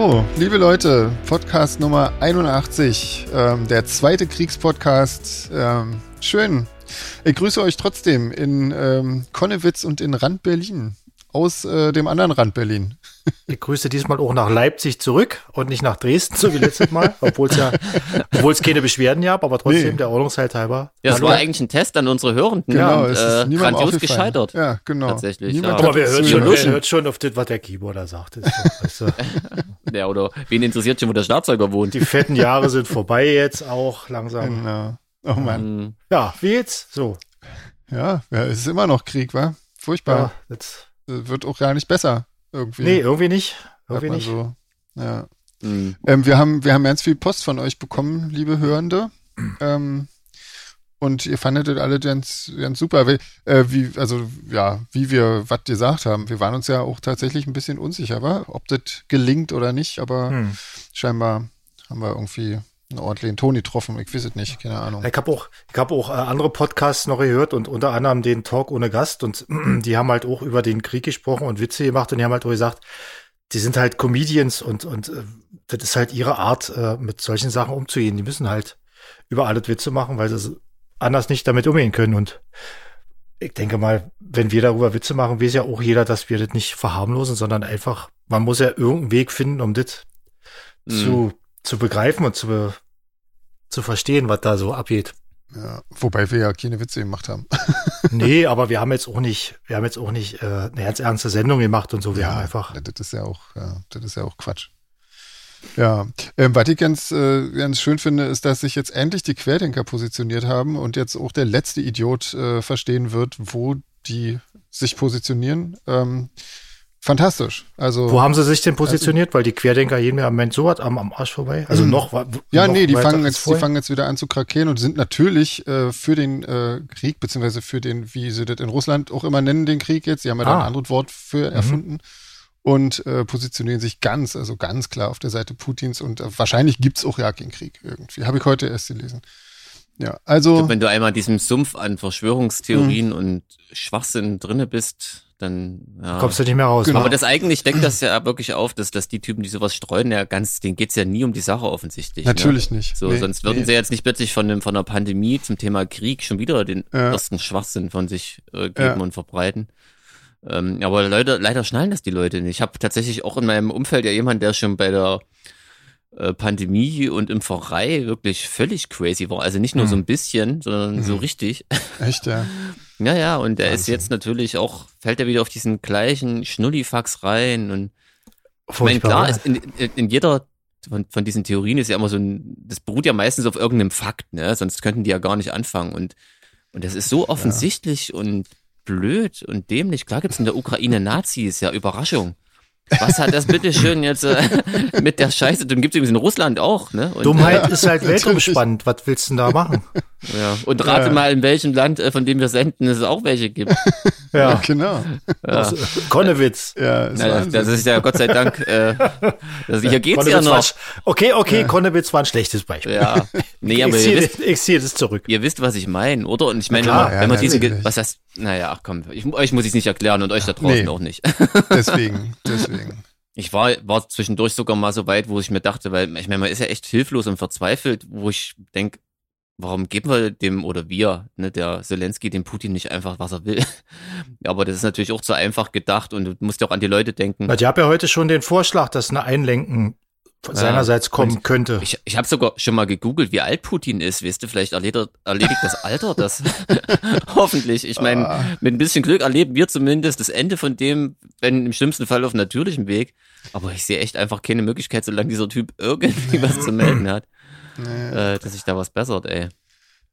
So, liebe Leute, Podcast Nummer 81, ähm, der zweite Kriegspodcast. Ähm, schön. Ich grüße euch trotzdem in ähm, Konnewitz und in Rand Berlin. Aus äh, dem anderen Rand Berlin. Ich grüße diesmal auch nach Leipzig zurück und nicht nach Dresden, so wie letztes Mal, obwohl es ja, obwohl es keine Beschwerden gab, aber trotzdem nee. der Ordnungshalt halber. Ja, es war eigentlich ein Test an unsere Hörenden. Genau, und, es ist äh, grandios gescheitert. Ja, genau. Tatsächlich. Ja. Aber wer hört, schon, wer hört schon auf das, was der Keyboarder sagt. Weißt du. ja, oder wen interessiert schon, wo der Schlagzeuger wohnt? Die fetten Jahre sind vorbei jetzt auch langsam. Genau. Oh Mann. Mhm. Ja, wie jetzt? So. Ja, ja, es ist immer noch Krieg, wa? Furchtbar. Ja, jetzt. Wird auch gar nicht besser. Irgendwie. Nee, irgendwie nicht. Irgendwie nicht. So, ja. Mhm. Ähm, wir, haben, wir haben ganz viel Post von euch bekommen, liebe Hörende. Ähm, und ihr fandet das alle ganz, ganz super. Wie, äh, wie, also, ja, wie wir was gesagt haben. Wir waren uns ja auch tatsächlich ein bisschen unsicher, wa? ob das gelingt oder nicht, aber hm. scheinbar haben wir irgendwie einen ordentlichen Ton getroffen. Ich weiß es nicht, keine Ahnung. Ich habe auch, ich hab auch äh, andere Podcasts noch gehört und unter anderem den Talk ohne Gast und die haben halt auch über den Krieg gesprochen und Witze gemacht und die haben halt auch gesagt, die sind halt Comedians und, und äh, das ist halt ihre Art, äh, mit solchen Sachen umzugehen. Die müssen halt über alles Witze machen, weil sie anders nicht damit umgehen können und ich denke mal, wenn wir darüber Witze machen, weiß ja auch jeder, dass wir das nicht verharmlosen, sondern einfach, man muss ja irgendeinen Weg finden, um das mm. zu zu begreifen und zu, zu verstehen, was da so abgeht. Ja, wobei wir ja keine Witze gemacht haben. nee, aber wir haben jetzt auch nicht, wir haben jetzt auch nicht äh, eine ganz ernste Sendung gemacht und so. Wir ja, haben einfach. Das ist ja auch, ja, das ist ja auch Quatsch. Ja, ähm, was ich ganz, äh, ganz schön finde, ist, dass sich jetzt endlich die Querdenker positioniert haben und jetzt auch der letzte Idiot äh, verstehen wird, wo die sich positionieren. Ähm, fantastisch. Also wo haben sie sich denn positioniert? Also, Weil die Querdenker jeden Moment so hat am, am Arsch vorbei. Also mhm. noch ja noch nee, die fangen jetzt, die fangen jetzt wieder an zu krakeelen und sind natürlich äh, für den äh, Krieg beziehungsweise für den, wie sie das in Russland auch immer nennen, den Krieg jetzt. Sie haben ja ah. da ein ah. anderes Wort für mhm. erfunden. Mhm. Und äh, positionieren sich ganz, also ganz klar auf der Seite Putins und äh, wahrscheinlich gibt's auch ja keinen Krieg irgendwie. Habe ich heute erst gelesen. Ja, also. Glaub, wenn du einmal in diesem Sumpf an Verschwörungstheorien mhm. und Schwachsinn drinne bist, dann ja. kommst du nicht mehr raus. Genau. Aber das eigentlich deckt das ja wirklich auf, dass, dass die Typen, die sowas streuen, ja ganz, denen geht's ja nie um die Sache offensichtlich. Ne? Natürlich ne? nicht. So, nee, sonst würden nee. sie jetzt nicht plötzlich von, dem, von einer Pandemie zum Thema Krieg schon wieder den ja. ersten Schwachsinn von sich äh, geben ja. und verbreiten. Ähm, aber Leute, leider schnallen das die Leute nicht. Ich habe tatsächlich auch in meinem Umfeld ja jemanden, der schon bei der äh, Pandemie und im Pfarrei wirklich völlig crazy war. Also nicht nur mhm. so ein bisschen, sondern mhm. so richtig. Echt, ja. ja, ja, und er ist jetzt natürlich auch, fällt er wieder auf diesen gleichen Schnullifax rein und ich meine, klar, ist in, in jeder von, von diesen Theorien ist ja immer so ein, das beruht ja meistens auf irgendeinem Fakt, ne? Sonst könnten die ja gar nicht anfangen. Und, und das ist so offensichtlich ja. und blöd und dämlich. Klar gibt's in der Ukraine Nazis, ja, Überraschung. Was hat das bitte schön jetzt äh, mit der Scheiße? Dann gibt es übrigens in Russland auch, ne? Und, Dummheit äh, ist halt weltumspannend. Was willst du denn da machen? Ja. Und rate ja. mal, in welchem Land, äh, von dem wir senden, es auch welche gibt. Ja, ja genau. Ja. Konnewitz. Ja, ist naja, das ist ja Gott sei Dank, äh, das, hier geht's Konnewitz ja noch. War, okay, okay, ja. Konnewitz war ein schlechtes Beispiel. Ja. Nee, aber ich ziehe, wisst, ich ziehe das zurück. Ihr wisst, was ich meine, oder? Und ich meine, klar, wenn man diese, was heißt, naja, ach komm, ich, euch muss ich nicht erklären und euch da draußen nee. auch nicht. deswegen, deswegen. Ich war, war zwischendurch sogar mal so weit, wo ich mir dachte, weil ich meine, man ist ja echt hilflos und verzweifelt, wo ich denke, warum geben wir dem oder wir, ne, der Zelensky, dem Putin nicht einfach, was er will? Aber das ist natürlich auch zu einfach gedacht und du musst ja auch an die Leute denken. Ich habe ja heute schon den Vorschlag, dass eine Einlenken seinerseits kommen könnte. Ich, ich habe sogar schon mal gegoogelt, wie alt Putin ist. Weißt du, vielleicht erledigt, erledigt das Alter das. Hoffentlich. Ich meine, ah. mit ein bisschen Glück erleben wir zumindest das Ende von dem, wenn im schlimmsten Fall auf natürlichem Weg. Aber ich sehe echt einfach keine Möglichkeit, solange dieser Typ irgendwie was zu melden hat, nee. äh, dass sich da was bessert, ey.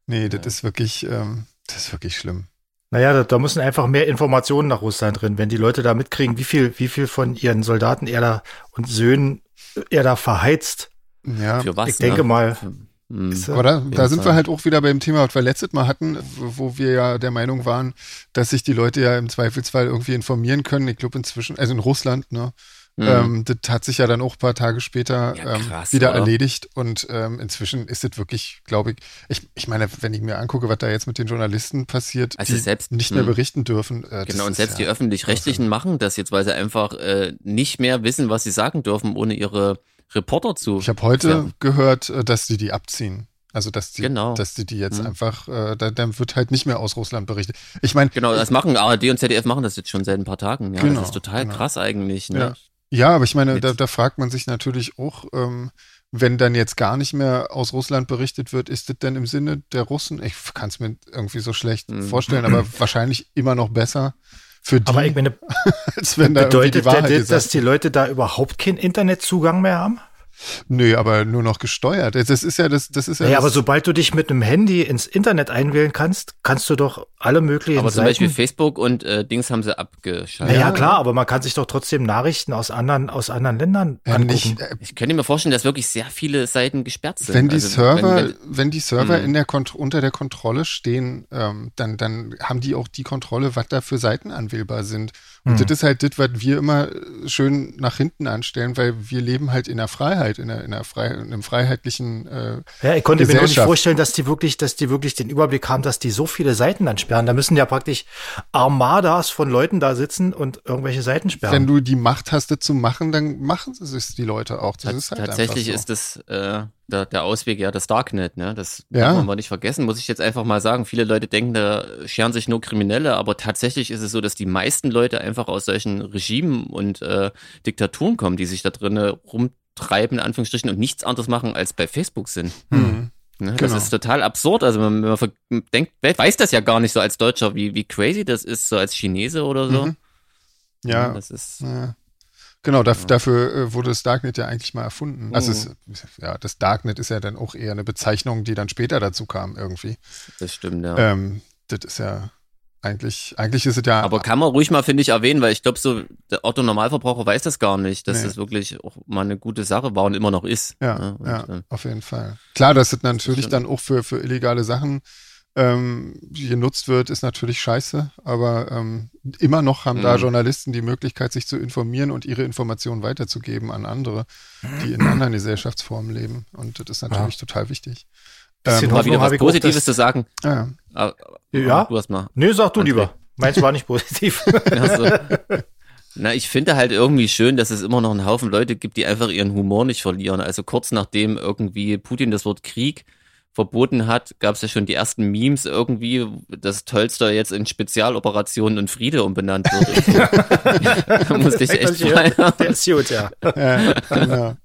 Nee, das ja. ist wirklich, ähm, das ist wirklich schlimm. Naja, da, da müssen einfach mehr Informationen nach Russland drin, wenn die Leute da mitkriegen, wie viel, wie viel von ihren Soldaten er da und Söhnen er da verheizt. Ja, Für was, ich denke ne? mal. Hm. Aber da, da sind wir halt auch wieder beim Thema, was wir letztes Mal hatten, wo wir ja der Meinung waren, dass sich die Leute ja im Zweifelsfall irgendwie informieren können. Ich glaube inzwischen, also in Russland, ne, Mhm. Ähm, das hat sich ja dann auch ein paar Tage später ja, ähm, krass, ähm, wieder oder? erledigt und ähm, inzwischen ist es wirklich, glaube ich, ich, ich meine, wenn ich mir angucke, was da jetzt mit den Journalisten passiert, also die selbst, nicht mehr hm. berichten dürfen. Äh, genau, und selbst ja die öffentlich-rechtlichen machen das jetzt, weil sie einfach äh, nicht mehr wissen, was sie sagen dürfen, ohne ihre Reporter zu. Ich habe heute ja. gehört, äh, dass sie die abziehen. Also dass die, genau. dass die die jetzt mhm. einfach, äh, da, dann wird halt nicht mehr aus Russland berichtet. Ich meine, genau, das machen ARD und ZDF machen das jetzt schon seit ein paar Tagen. Ja, genau, das ist total genau. krass eigentlich. Ne? Ja. Ja, aber ich meine, da, da fragt man sich natürlich auch, ähm, wenn dann jetzt gar nicht mehr aus Russland berichtet wird, ist das denn im Sinne der Russen? Ich kann es mir irgendwie so schlecht mhm. vorstellen, aber wahrscheinlich immer noch besser für die, aber ich meine, als wenn da bedeutet die das, dass die Leute da überhaupt keinen Internetzugang mehr haben? Nö, aber nur noch gesteuert. Das ist ja das, das ist ja. Ja, das aber sobald du dich mit einem Handy ins Internet einwählen kannst, kannst du doch alle möglichen. Aber zum Seiten Beispiel Facebook und äh, Dings haben sie abgeschaltet. Ja, ja, klar, aber man kann sich doch trotzdem Nachrichten aus anderen, aus anderen Ländern ja, angucken. Nicht, äh, ich könnte mir vorstellen, dass wirklich sehr viele Seiten gesperrt sind. Wenn die also, Server, wenn, wenn, wenn, die Server hm. in der unter der Kontrolle stehen, ähm, dann, dann haben die auch die Kontrolle, was da für Seiten anwählbar sind. Und hm. das ist halt das, was wir immer schön nach hinten anstellen, weil wir leben halt in der Freiheit, in, der, in, der Frei, in einem freiheitlichen äh, Ja, ich konnte mir noch nicht vorstellen, dass die wirklich, dass die wirklich den Überblick haben, dass die so viele Seiten dann sperren. Da müssen ja praktisch Armadas von Leuten da sitzen und irgendwelche Seiten sperren. Wenn du die Macht hast, das zu machen, dann machen es die Leute auch. Das ist halt Tatsächlich so. ist das äh, der, der Ausweg ja das Darknet, ne? Das ja. darf man nicht vergessen, muss ich jetzt einfach mal sagen. Viele Leute denken, da scheren sich nur Kriminelle, aber tatsächlich ist es so, dass die meisten Leute einfach aus solchen Regimen und äh, Diktaturen kommen, die sich da drinnen rumtreiben, in Anführungsstrichen, und nichts anderes machen, als bei Facebook sind. Mhm. Ne? Das genau. ist total absurd. Also wenn man denkt, weiß das ja gar nicht so als Deutscher, wie, wie crazy das ist, so als Chinese oder so. Mhm. Ja. ja. Das ist. Ja. Genau, da, ja. dafür äh, wurde das Darknet ja eigentlich mal erfunden. Also es, oh. ja, das Darknet ist ja dann auch eher eine Bezeichnung, die dann später dazu kam irgendwie. Das stimmt, ja. Ähm, das ist ja eigentlich, eigentlich ist es ja. Aber kann man ruhig mal, finde ich, erwähnen, weil ich glaube, so der Otto Normalverbraucher weiß das gar nicht, dass nee. das wirklich auch mal eine gute Sache war und immer noch ist. Ja, ne? ja, äh, auf jeden Fall. Klar, dass es natürlich dann auch für, für illegale Sachen ähm, genutzt wird, ist natürlich scheiße, aber ähm, immer noch haben mhm. da Journalisten die Möglichkeit, sich zu informieren und ihre Informationen weiterzugeben an andere, die in anderen Gesellschaftsformen leben. Und das ist natürlich ja. total wichtig. Ähm, mal wieder was Positives zu sagen. Ja. Ah, ja. Du hast mal. Nee, sag du André. lieber. Meins war nicht positiv. Na, ich finde halt irgendwie schön, dass es immer noch einen Haufen Leute gibt, die einfach ihren Humor nicht verlieren. Also kurz nachdem irgendwie Putin das Wort Krieg verboten hat, gab es ja schon die ersten Memes irgendwie, dass Tolster jetzt in Spezialoperationen und Friede umbenannt wird. So. da musste ich echt feiern. Der ist gut, ja. ja genau.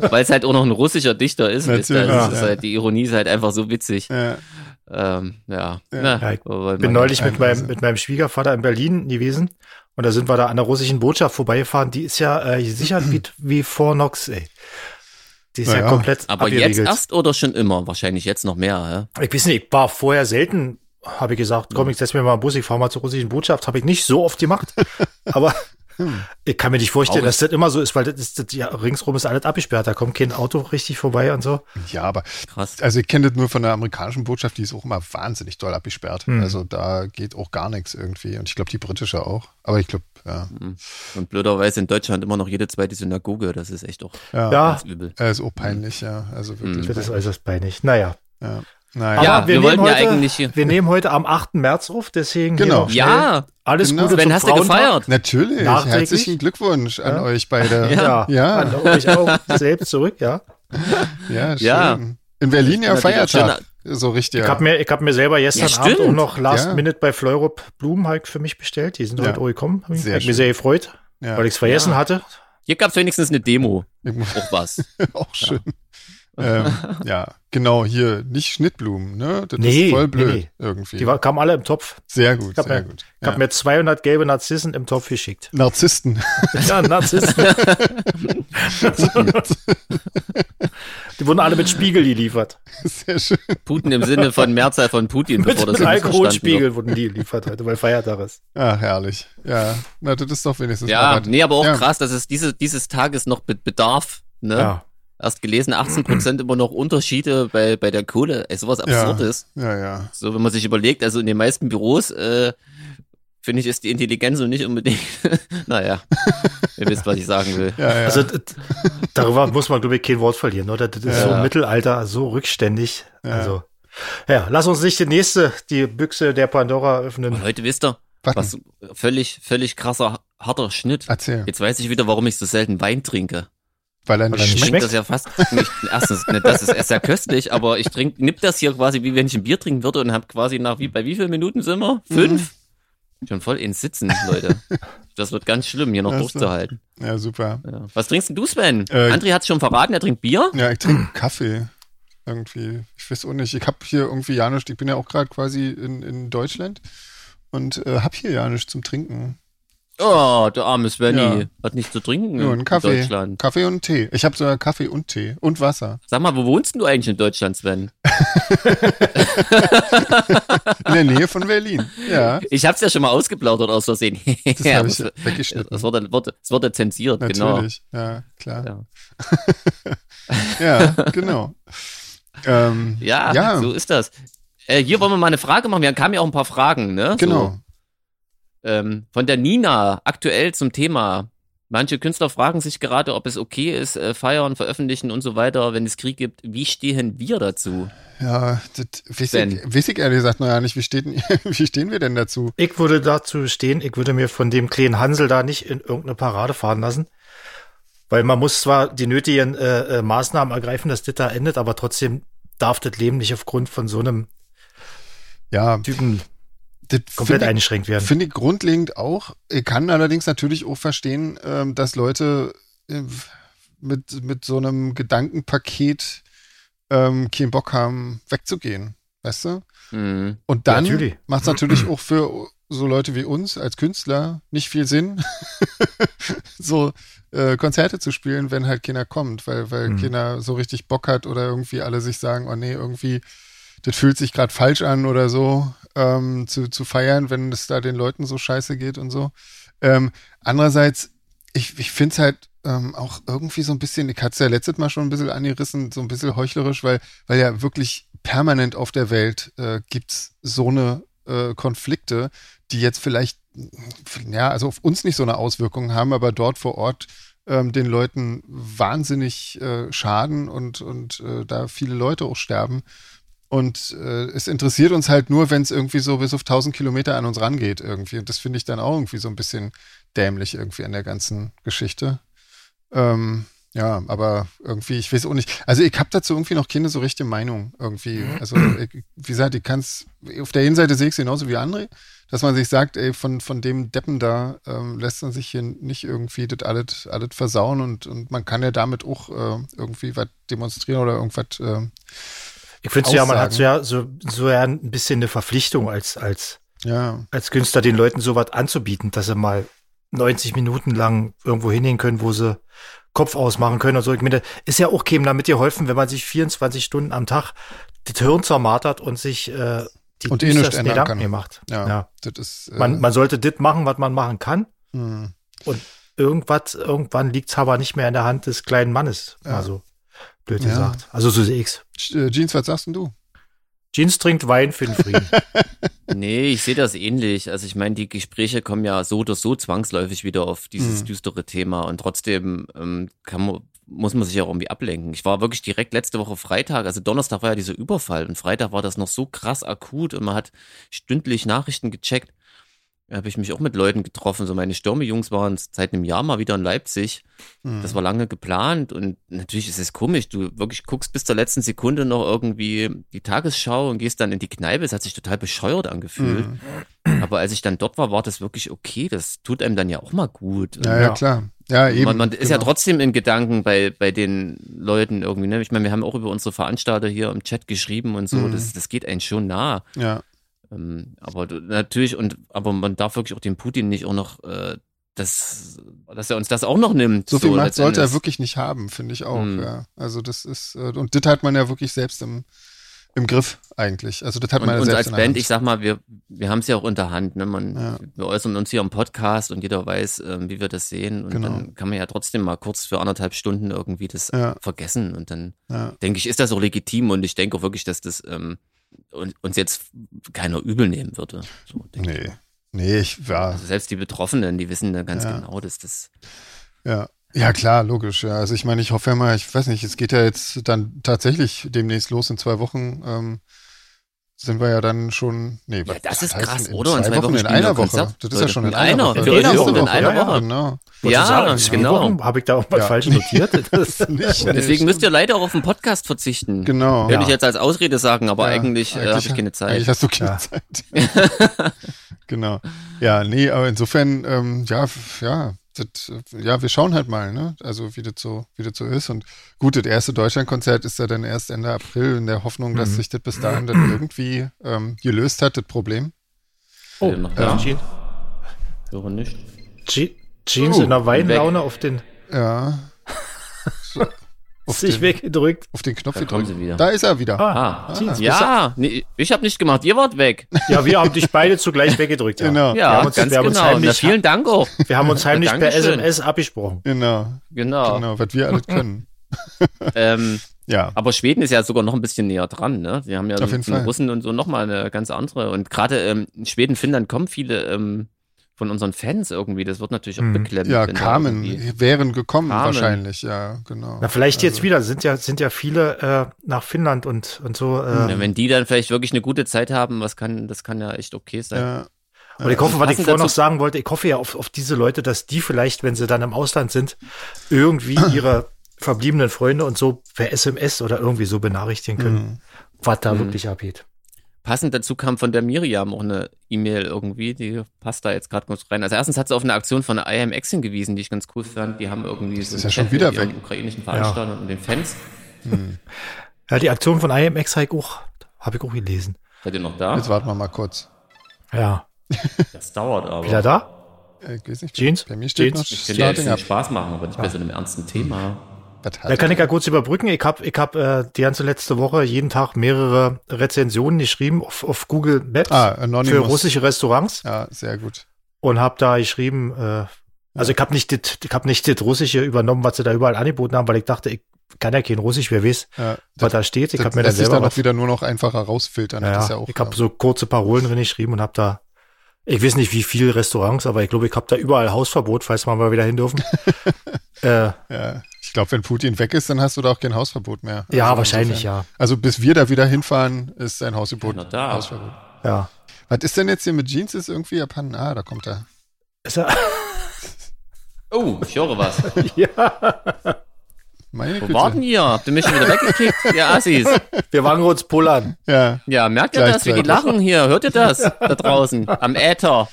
Weil es halt auch noch ein russischer Dichter ist. Natürlich, ist, ist halt, die Ironie ist halt einfach so witzig. Ja. Ähm, ja. ja. ja ich bin neulich mit meinem, mit meinem Schwiegervater in Berlin gewesen und da sind wir da an der russischen Botschaft vorbeigefahren. Die ist ja äh, sicher wie, wie vor Nox, ey. Die ist ja, ja komplett Aber abgeriegelt. jetzt erst oder schon immer? Wahrscheinlich jetzt noch mehr, ja? Ich weiß nicht, ich war vorher selten, habe ich gesagt, komm, ich setz mir mal einen Bus, ich fahr mal zur russischen Botschaft. Habe ich nicht so oft gemacht. Aber hm. Ich kann mir nicht vorstellen, Auch dass das immer so ist, weil das ist, das, ja, ringsrum ist alles abgesperrt, da kommt kein Auto richtig vorbei und so. Ja, aber krass. Also ich kenne das nur von der amerikanischen Botschaft, die ist auch immer wahnsinnig doll abgesperrt. Hm. Also da geht auch gar nichts irgendwie. Und ich glaube, die britische auch. Aber ich glaube, ja. Hm. Und blöderweise in Deutschland immer noch jede zweite Synagoge, das ist echt auch ja. ganz übel. Ja, ist auch peinlich, ja. Also wirklich. Das ist äußerst peinlich. Naja. Ja. Naja. Ja, wir, wir wollten heute, ja eigentlich. Wir nehmen heute am 8. März auf, deswegen. Genau. Ja. Alles genau. Gute Wenn hast du gefeiert? Natürlich. Herzlichen Glückwunsch an ja. euch beide. Ja. ja. An euch auch selbst zurück, ja. Ja, schön. Ja. In Berlin ja Feiertag. So richtig. Ich habe mir, ich hab mir selber gestern ja, Abend auch noch Last ja. Minute bei Fleurop Blumen halt für mich bestellt. Die sind heute auch gekommen. Hab sehr ich mich sehr gefreut, weil ich es vergessen hatte. Hier gab es wenigstens eine Demo. Auch was. auch schön ähm, ja, genau, hier nicht Schnittblumen, ne? Das nee, ist voll blöd nee, nee. irgendwie. Die war, kamen alle im Topf. Sehr gut, sehr mir, gut. Ich ja. habe mir 200 gelbe Narzissen im Topf geschickt. Narzissten. ja, Narzissten. die wurden alle mit Spiegel geliefert. Sehr schön. Putin im Sinne von Mehrzahl von Putin, mit, bevor das mit Alkoholspiegel wurden die geliefert heute, weil Feiertag ist. Ach, herrlich. Ja, na, das ist doch wenigstens Ja, Arbeit. nee, aber auch ja. krass, dass es diese, dieses Tages noch bedarf, ne? Ja erst gelesen, 18 Prozent immer noch Unterschiede bei, bei der Kohle. Ey, sowas Absurdes. Ja, ja, ja. So, wenn man sich überlegt, also in den meisten Büros, äh, finde ich, ist die Intelligenz und nicht unbedingt, naja, ihr wisst, was ich sagen will. Ja, ja. Also darüber muss man, glaube ich, kein Wort verlieren, oder? Das ist ja. so Mittelalter, so rückständig. Also, ja, lass uns nicht die nächste, die Büchse der Pandora öffnen. Und heute wisst ihr, was völlig, völlig krasser, harter Schnitt. Erzähl. Jetzt weiß ich wieder, warum ich so selten Wein trinke. Weil er nicht schmeckt. das ja fast nicht. Erstens, ne, das ist sehr köstlich, aber ich trinke, nipp das hier quasi, wie wenn ich ein Bier trinken würde und habe quasi nach wie bei wie vielen Minuten sind wir? Fünf? Mhm. Schon voll ins Sitzen, Leute. Das wird ganz schlimm, hier noch das durchzuhalten. Ja, super. Ja. Was trinkst denn du, Sven? Äh, André hat es schon verraten, er trinkt Bier. Ja, ich trinke Kaffee. Irgendwie. Ich weiß auch nicht. Ich habe hier irgendwie Janusz, ich bin ja auch gerade quasi in, in Deutschland und äh, habe hier Janusz zum Trinken. Oh, der arme Svenny ja. hat nichts zu trinken Nur ein Kaffee, in Deutschland. Kaffee und Tee. Ich habe sogar Kaffee und Tee und Wasser. Sag mal, wo wohnst du eigentlich in Deutschland, Sven? in der Nähe von Berlin, ja. Ich habe es ja schon mal ausgeplaudert aus Versehen. Das ja, habe ich weggeschnitten. Das wurde, wurde, das wurde zensiert, Natürlich. genau. ja, klar. Ja, ja genau. Ähm, ja, ja, so ist das. Äh, hier wollen wir mal eine Frage machen. Wir kamen ja auch ein paar Fragen, ne? Genau. So. Ähm, von der Nina, aktuell zum Thema. Manche Künstler fragen sich gerade, ob es okay ist, äh, feiern, veröffentlichen und so weiter, wenn es Krieg gibt. Wie stehen wir dazu? Ja, das weiß ich, weiß ich ehrlich gesagt noch ja nicht. Wie, steht, wie stehen wir denn dazu? Ich würde dazu stehen, ich würde mir von dem kleinen Hansel da nicht in irgendeine Parade fahren lassen. Weil man muss zwar die nötigen äh, äh, Maßnahmen ergreifen, dass das da endet, aber trotzdem darf das Leben nicht aufgrund von so einem ja, Typen komplett ich, eingeschränkt werden. Finde ich grundlegend auch. Ich kann allerdings natürlich auch verstehen, ähm, dass Leute äh, mit, mit so einem Gedankenpaket ähm, keinen Bock haben, wegzugehen. Weißt du? Mhm. Und dann ja, macht es natürlich auch für so Leute wie uns als Künstler nicht viel Sinn, so äh, Konzerte zu spielen, wenn halt keiner kommt, weil, weil mhm. keiner so richtig Bock hat oder irgendwie alle sich sagen, oh nee, irgendwie, das fühlt sich gerade falsch an oder so ähm, zu, zu feiern, wenn es da den Leuten so scheiße geht und so. Ähm, andererseits, ich, ich finde es halt ähm, auch irgendwie so ein bisschen, ich hatte es ja letztes Mal schon ein bisschen angerissen, so ein bisschen heuchlerisch, weil, weil ja wirklich permanent auf der Welt äh, gibt's so eine äh, Konflikte, die jetzt vielleicht, ja, also auf uns nicht so eine Auswirkung haben, aber dort vor Ort ähm, den Leuten wahnsinnig äh, schaden und, und äh, da viele Leute auch sterben. Und äh, es interessiert uns halt nur, wenn es irgendwie so bis auf 1000 Kilometer an uns rangeht irgendwie. Und das finde ich dann auch irgendwie so ein bisschen dämlich irgendwie an der ganzen Geschichte. Ähm, ja, aber irgendwie, ich weiß auch nicht. Also ich habe dazu irgendwie noch keine so richtige Meinung irgendwie. Mhm. Also ich, wie gesagt, ich kann es, auf der einen Seite sehe ich es genauso wie andere, dass man sich sagt, ey, von, von dem Deppen da ähm, lässt man sich hier nicht irgendwie das alles, alles versauen und, und man kann ja damit auch äh, irgendwie was demonstrieren oder irgendwas äh, ich finde ja, man hat so ja so, so ja ein bisschen eine Verpflichtung als, als, ja. als Künstler den Leuten sowas anzubieten, dass sie mal 90 Minuten lang irgendwo hingehen können, wo sie Kopf ausmachen können und so. Ich meine, ist ja auch käme damit geholfen, wenn man sich 24 Stunden am Tag das Hirn zermartert und sich äh, die und eh nicht Gedanken kann. macht. Ja, ja. Das ist, äh, man, man sollte das machen, was man machen kann. Hm. Und irgendwas, irgendwann liegt's aber nicht mehr in der Hand des kleinen Mannes. Ja. Also blöd ja. gesagt. Also so sehe ich's. Äh, Jeans, was sagst denn du? Jeans trinkt Wein für den Frieden. nee, ich sehe das ähnlich. Also ich meine, die Gespräche kommen ja so oder so zwangsläufig wieder auf dieses mhm. düstere Thema und trotzdem ähm, kann muss man sich auch irgendwie ablenken. Ich war wirklich direkt letzte Woche Freitag, also Donnerstag war ja dieser Überfall und Freitag war das noch so krass akut und man hat stündlich Nachrichten gecheckt habe ich mich auch mit Leuten getroffen. So meine Stürme-Jungs waren seit einem Jahr mal wieder in Leipzig. Mhm. Das war lange geplant und natürlich ist es komisch. Du wirklich guckst bis zur letzten Sekunde noch irgendwie die Tagesschau und gehst dann in die Kneipe. Es hat sich total bescheuert angefühlt. Mhm. Aber als ich dann dort war, war das wirklich okay. Das tut einem dann ja auch mal gut. Ja, ja, klar. Ja, eben. Man, man ist ja genau. trotzdem in Gedanken bei, bei den Leuten irgendwie. Ne? Ich meine, wir haben auch über unsere Veranstalter hier im Chat geschrieben und so. Mhm. Das, das geht einem schon nah. Ja. Ähm, aber natürlich, und aber man darf wirklich auch den Putin nicht auch noch, äh, das, dass er uns das auch noch nimmt. So viel so Macht sollte er wirklich nicht haben, finde ich auch. Mhm. Ja. Also das ist, äh, und das hat man ja wirklich selbst im, im Griff eigentlich. Also das hat man und, ja selbst Und als Band, ich sag mal, wir, wir haben es ja auch unter Hand. Ne? Man, ja. Wir äußern uns hier im Podcast und jeder weiß, äh, wie wir das sehen. Und genau. dann kann man ja trotzdem mal kurz für anderthalb Stunden irgendwie das ja. vergessen. Und dann denke ich, ist das auch legitim. Und ich denke auch wirklich, dass das ähm, uns jetzt keiner übel nehmen würde. So, nee. Nee, ich war. Also selbst die Betroffenen, die wissen da ganz ja. genau, dass das. Ja. Ja, klar, logisch. Ja. Also ich meine, ich hoffe ja mal, ich weiß nicht, es geht ja jetzt dann tatsächlich demnächst los in zwei Wochen. Ähm, sind wir ja dann schon. Nee, ja, das ist krass, in, oder? In zwei, Wochen, Wochen in einer Woche. Konzert. Das ist ja schon in, in einer Woche. Für in einer Woche. In einer Woche. Genau. Ja, genau. Ja, genau. Habe ich da auch was ja. falsch notiert? nicht, Deswegen müsst ihr leider auch auf den Podcast verzichten. Genau. Könnte ich jetzt als Ausrede sagen, aber eigentlich, eigentlich äh, habe ich keine Zeit. Eigentlich hast du keine Zeit. genau. Ja, nee, aber insofern, ähm, ja, ja, das, ja, wir schauen halt mal, ne? Also wie das so, wie das so ist. Und gut, das erste Deutschlandkonzert ist ja dann erst Ende April in der Hoffnung, dass mhm. sich das bis dahin dann irgendwie ähm, gelöst hat, das Problem. Oh, noch da? Ja. Höre nicht. Je Jeans oh, in der Weinlaune auf den. Ja. Auf sich den, weggedrückt. Auf den Knopf da gedrückt. Da ist er wieder. Ah, ah, ah ja, nee, ich habe nicht gemacht, ihr wart weg. Ja, wir haben dich beide zugleich weggedrückt. Ja. Genau. Ja, uns, ganz genau. Heimlich, Na, vielen Dank auch. Wir haben uns heimlich per SMS abgesprochen. Genau. Genau. Genau, was wir alles können. ähm, ja. Aber Schweden ist ja sogar noch ein bisschen näher dran, ne? Wir haben ja Auf so, jeden Fall. Russen und so nochmal eine ganz andere. Und gerade ähm, in Schweden, Finnland kommen viele ähm, von unseren Fans irgendwie. Das wird natürlich auch beklemmt. Ja, kamen, wären gekommen kamen. wahrscheinlich, ja, genau. Na, vielleicht also. jetzt wieder, sind ja, sind ja viele äh, nach Finnland und, und so. Äh, ja, wenn die dann vielleicht wirklich eine gute Zeit haben, was kann, das kann ja echt okay sein. Ja. Und ich hoffe, was ich vorher noch sagen wollte, ich hoffe ja auf, auf diese Leute, dass die vielleicht, wenn sie dann im Ausland sind, irgendwie ihre verbliebenen Freunde und so per SMS oder irgendwie so benachrichtigen können, mhm. was da mhm. wirklich abgeht. Passend dazu kam von der Miriam auch eine E-Mail irgendwie, die passt da jetzt gerade kurz rein. Also erstens hat sie auf eine Aktion von der IMX hingewiesen, die ich ganz cool fand. Die haben irgendwie das so ist ja schon wieder weg. ukrainischen Veranstaltern ja. und den Fans. Hm. Ja, die Aktion von IMX habe ich auch, habe ich auch gelesen. Seid ihr noch da? Jetzt warten wir mal kurz. Ja. Das dauert aber. Wieder da? Äh, ich weiß nicht, Jeans? Bei mir steht Jeans? noch Ich könnte ja Spaß machen, aber nicht bei so einem ernsten Thema. Da kann ich ja kurz überbrücken. Ich habe ich hab, äh, die ganze letzte Woche jeden Tag mehrere Rezensionen geschrieben auf, auf Google Maps ah, für russische Restaurants. Ja, sehr gut. Und habe da geschrieben, äh, also ich habe nicht das, ich habe nicht das Russische übernommen, was sie da überall angeboten haben, weil ich dachte, ich kann ja kein Russisch, wer weiß, ja, was da steht. Ich habe mir dann selber dann auch wieder nur noch einfacher rausfiltern. Ja, ja auch, ich habe so kurze Parolen drin geschrieben und habe da ich weiß nicht, wie viele Restaurants, aber ich glaube, ich habe da überall Hausverbot, falls wir mal wieder hin dürfen. äh, ja. Ich glaube, wenn Putin weg ist, dann hast du da auch kein Hausverbot mehr. Ja, also wahrscheinlich, ja. Also bis wir da wieder hinfahren, ist ein Hausverbot. Ja, da. Hausverbot. Ja. Was ist denn jetzt hier mit Jeans? Ist irgendwie Japan? Ah, da kommt er. Ist er? oh, ich höre was. ja. Meine Wo warten ihr? Habt ihr mich schon wieder weggekickt? Ja, Assis. Wir waren kurz pullern. Ja. Ja, merkt ihr das? Wie die lachen hier? Hört ihr das? Da draußen. Am Äther.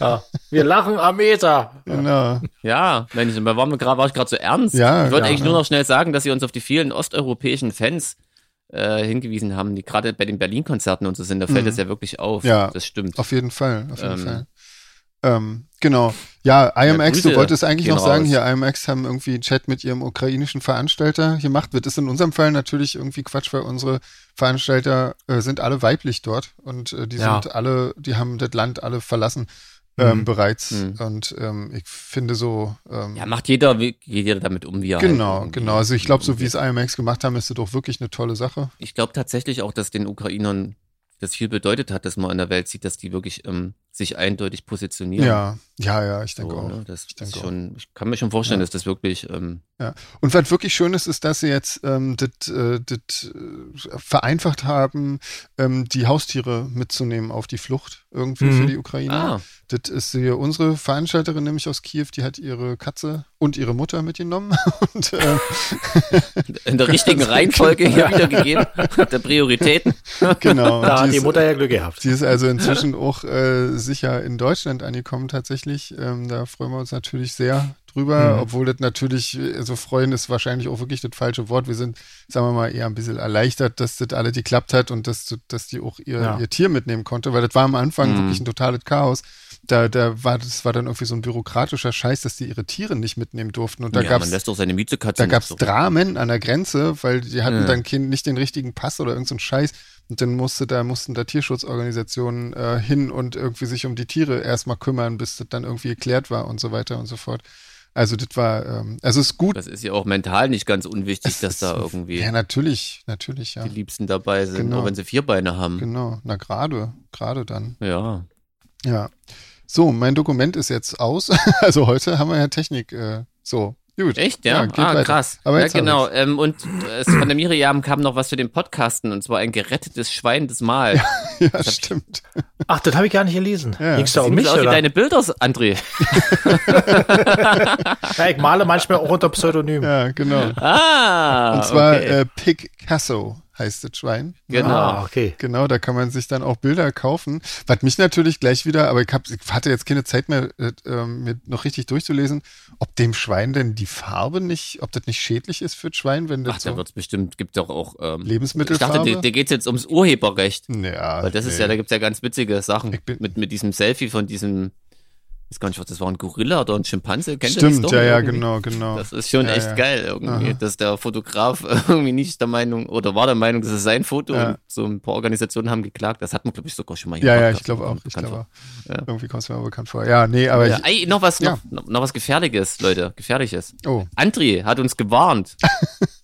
Ja. Wir lachen am Meter. Genau. Ja, Mensch, war, war ich gerade so ernst. Ja, ich wollte ja, eigentlich ja. nur noch schnell sagen, dass sie uns auf die vielen osteuropäischen Fans äh, hingewiesen haben, die gerade bei den Berlin-Konzerten und so sind. Da fällt Mhm. es ja wirklich auf. Ja. Das stimmt. Auf jeden Fall. Auf jeden Ähm, Fall. Ähm, genau. Ja, IMX, Grüße du wolltest eigentlich noch sagen, raus. hier IMX haben irgendwie einen Chat mit ihrem ukrainischen Veranstalter gemacht. Wird ist in unserem Fall natürlich irgendwie Quatsch, weil unsere Veranstalter äh, sind alle weiblich dort und äh, die Ja. sind alle, die haben das Land alle verlassen ähm, Mhm. bereits. Mhm. Und ähm, ich finde so, ähm, Ja, macht jeder, wie- geht jeder damit um, wie er genau, halt genau. Also ich glaube, so wie es IMX gemacht haben, ist das doch wirklich eine tolle Sache. Ich glaube tatsächlich auch, dass den Ukrainern das viel bedeutet hat, dass man in der Welt sieht, dass die wirklich ähm, sich eindeutig positionieren. Ja, ja, ja, ich denke so, auch. ne? das Ich denke auch. schon, ich kann mir schon vorstellen, Ja. dass das wirklich ähm, Und was wirklich schön ist, ist, dass sie jetzt ähm, das äh, das, äh, vereinfacht haben, ähm, die Haustiere mitzunehmen auf die Flucht irgendwie Mhm. für die Ukraine. ah, Das ist hier unsere Veranstalterin nämlich aus Kiew, die hat ihre Katze und ihre Mutter mitgenommen. Und ähm, in der richtigen Reihenfolge hier wiedergegeben, der Prioritäten. genau. Da hat die Mutter ja Glück gehabt. Die ist also inzwischen auch äh, sicher in Deutschland angekommen tatsächlich. Ähm, da freuen wir uns natürlich sehr drüber, Mhm. obwohl das natürlich, also freuen ist wahrscheinlich auch wirklich das falsche Wort. Wir sind, sagen wir mal, eher ein bisschen erleichtert, dass das alle geklappt hat und dass, dass die auch ihr, Ja. ihr Tier mitnehmen konnte, weil das war am Anfang Mhm. wirklich ein totales Chaos. Da, da war, das war dann irgendwie so ein bürokratischer Scheiß, dass die ihre Tiere nicht mitnehmen durften. Und da ja, gab's man lässt doch seine Miezekatze da gab's so. Dramen an der Grenze, weil die hatten Ja. dann kein, nicht den richtigen Pass oder irgendeinen so Scheiß. Und dann musste da, mussten da Tierschutzorganisationen äh, hin und irgendwie sich um die Tiere erstmal kümmern, bis das dann irgendwie geklärt war und so weiter und so fort. Also das war, ähm, also es ist gut. Das ist ja auch mental nicht ganz unwichtig, Es dass da irgendwie Ja, natürlich, natürlich, ja. die Liebsten dabei sind, Genau. auch wenn sie vier Beine haben. Genau, na gerade, gerade dann. Ja. Ja. So, mein Dokument ist jetzt aus. Also heute haben wir ja Technik äh, so. Gut. Echt, ja? ja ah, weiter. krass. Aber ja, genau. Ähm, und äh, von der Miriam kam noch was für den Podcasten und zwar ein gerettetes Schwein des Mal. Ja, ja stimmt. Ach, das habe ich gar nicht gelesen. Ja. Ging's da um mich, oder? deine Bilder, André. ja, ich male manchmal auch unter Pseudonym. Ja, genau. Ah, Und zwar okay. äh, Picasso heißt das Schwein. Genau. Ah, okay. Genau, da kann man sich dann auch Bilder kaufen. Was mich natürlich gleich wieder, aber ich, hab, ich hatte jetzt keine Zeit mehr, äh, ähm, mir noch richtig durchzulesen, ob dem Schwein denn die Farbe nicht, ob das nicht schädlich ist für das Schwein, wenn das Ach, so da wird's bestimmt, gibt doch auch ähm, Lebensmittelfarbe. Ich dachte, da geht's jetzt ums Urheberrecht. Ja. Weil das nee. ist ja, da gibt's ja ganz witzige Sachen mit, mit diesem Selfie von diesem weiß gar nicht, was das war, ein Gorilla oder ein Schimpanse. Kennt Stimmt, ja, ja, genau, genau. Das ist schon ja, echt ja. geil irgendwie, Aha. dass der Fotograf irgendwie nicht der Meinung oder war der Meinung, das ist sein Foto ja. und so ein paar Organisationen haben geklagt. Das hat man, glaube ich, sogar schon mal hier Ja, ja, ich glaube auch. Ich glaube ja. Irgendwie kommt es mir mal bekannt vor. Ja, nee, aber. Ja, ich, ey, noch was, noch, noch was Gefährliches, Leute, Gefährliches. Oh. André hat uns gewarnt.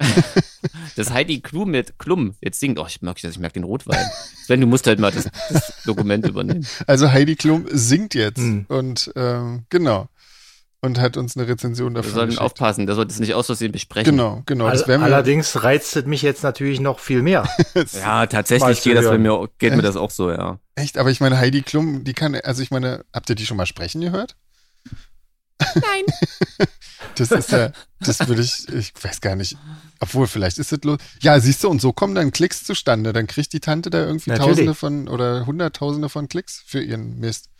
das Heidi Klum mit Klum jetzt singt. Oh, ich merke das, ich merke den Rotwein. Sven, du musst halt mal das, das Dokument übernehmen. Also Heidi Klum singt jetzt mhm. und ähm, genau. Und hat uns eine Rezension dafür. Wir sollten geschickt. aufpassen, der sollte es nicht aus Versehen besprechen. Genau, genau. All, allerdings reizt es mich jetzt natürlich noch viel mehr. ja, tatsächlich geht, das bei mir, geht mir das auch so, ja. Echt? Aber ich meine, Heidi Klum, die kann, also ich meine, habt ihr die schon mal sprechen gehört? Nein. das ist ja, das würde ich, ich weiß gar nicht. Obwohl, vielleicht ist es los. Ja, siehst du, und so kommen dann Klicks zustande. Dann kriegt die Tante da irgendwie Natürlich. Tausende von oder Hunderttausende von Klicks für ihren Mist.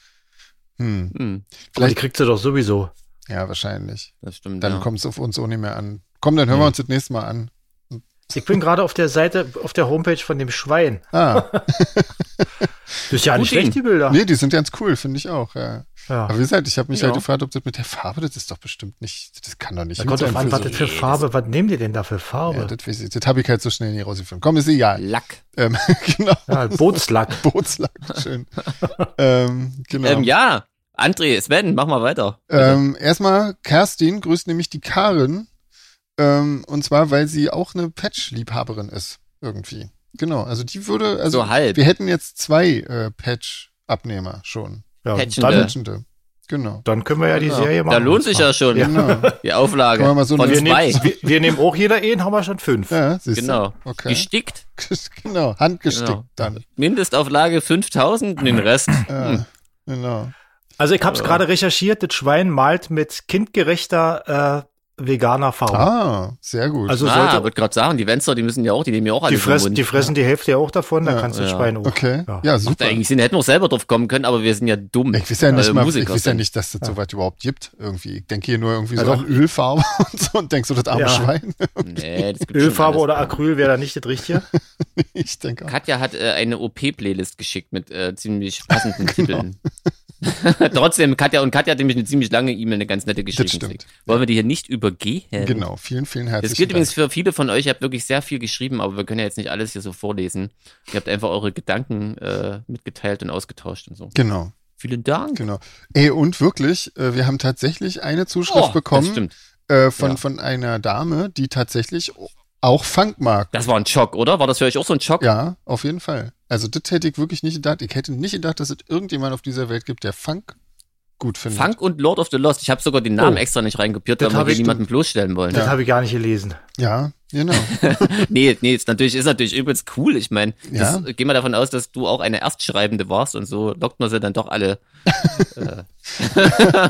Hm. hm. Vielleicht die kriegt sie doch sowieso. Ja, wahrscheinlich. Das stimmt. Dann ja. kommt es auf uns auch nicht mehr an. Komm, dann hören hm. wir uns das nächste Mal an. Ich bin gerade auf der Seite, auf der Homepage von dem Schwein. Ah. das ist ja nicht schlecht, die Bilder. Nee, die sind ganz cool, finde ich auch, ja. ja. Aber wie gesagt, ich habe mich ja. halt gefragt, ob das mit der Farbe, das ist doch bestimmt nicht, das kann doch nicht. Da kommt drauf an, was das für Farbe, was nehmt ihr denn da für Farbe? Ja, das, das habe ich halt so schnell nie rausgefunden. Komm, ist egal. Lack. Ähm, genau. Ja, Bootslack. Bootslack, schön. ähm, genau. Ähm, ja, André, Sven, mach mal weiter. Ähm, erstmal, Kerstin grüßt nämlich die Karin ähm, und zwar, weil sie auch eine Patch-Liebhaberin ist. Irgendwie. Genau. Also die würde, also so halb. wir hätten jetzt zwei äh, Patch-Abnehmer schon. Ja, Patchende. Patchende. Genau. Dann können wir ja die genau. Serie machen. Da lohnt sich ja schon. Genau. Die Auflage. wir, so von wir zwei. Nehmen, wir, wir, nehmen auch jeder einen, haben wir schon fünf. Ja, genau. Okay. Gestickt. genau, handgestickt genau. dann. Mindestauflage 5000 und den Rest. Ja, hm. Genau. Also ich habe es gerade recherchiert, das Schwein malt mit kindgerechter äh, veganer Farbe. Ah, sehr gut. Also ah, ich würde gerade sagen, die Wenzer, die müssen ja auch, die nehmen ja auch alle die fressen, Die fressen die Hälfte ja auch davon, ja, dann kannst du ja. Schwein auch. Okay, ja, ja super. Macht eigentlich Sinn, hätten wir selber drauf kommen können, aber wir sind ja dumm. Ich weiß ja nicht, äh, mal, ich weiß ja nicht, dass das so weit überhaupt gibt. Irgendwie, ich denke hier nur irgendwie so an Ölfarbe und so und denkst so, das arme Schwein. nee, das gibt Ölfarbe oder Acryl wäre da nicht das Richtige? ich denke auch. Katja hat äh, eine OP-Playlist geschickt mit äh, ziemlich passenden genau. Titeln. Trotzdem, Katja und Katja hat nämlich eine ziemlich lange E-Mail, eine ganz nette Geschichte. Das stimmt. Wollen wir die hier nicht übergehen? Genau, vielen, vielen herzlichen Dank. Das gilt übrigens für viele von euch. Ihr habt wirklich sehr viel geschrieben, aber wir können ja jetzt nicht alles hier so vorlesen. Ihr habt einfach eure Gedanken äh, mitgeteilt und ausgetauscht und so. Genau. Vielen Dank. Genau. Ey, und wirklich, äh, wir haben tatsächlich eine Zuschrift oh, bekommen äh, von, ja. von einer Dame, die tatsächlich auch Funk mag. Das war ein Schock, oder? War das für euch auch so ein Schock? Ja, auf jeden Fall. Also das hätte ich wirklich nicht gedacht. Ich hätte nicht gedacht, dass es irgendjemand auf dieser Welt gibt, der Funk gut findet. Funk und Lord of the Lost. Ich habe sogar den Namen oh. extra nicht reinkopiert, weil wir niemanden bloßstellen wollen. Das ja. habe ich gar nicht gelesen. Ja, genau. nee, nee, ist natürlich, ist natürlich übelst cool. Ich meine, ja. gehen wir davon aus, dass du auch eine Erstschreibende warst und so lockt man sie dann doch alle, äh,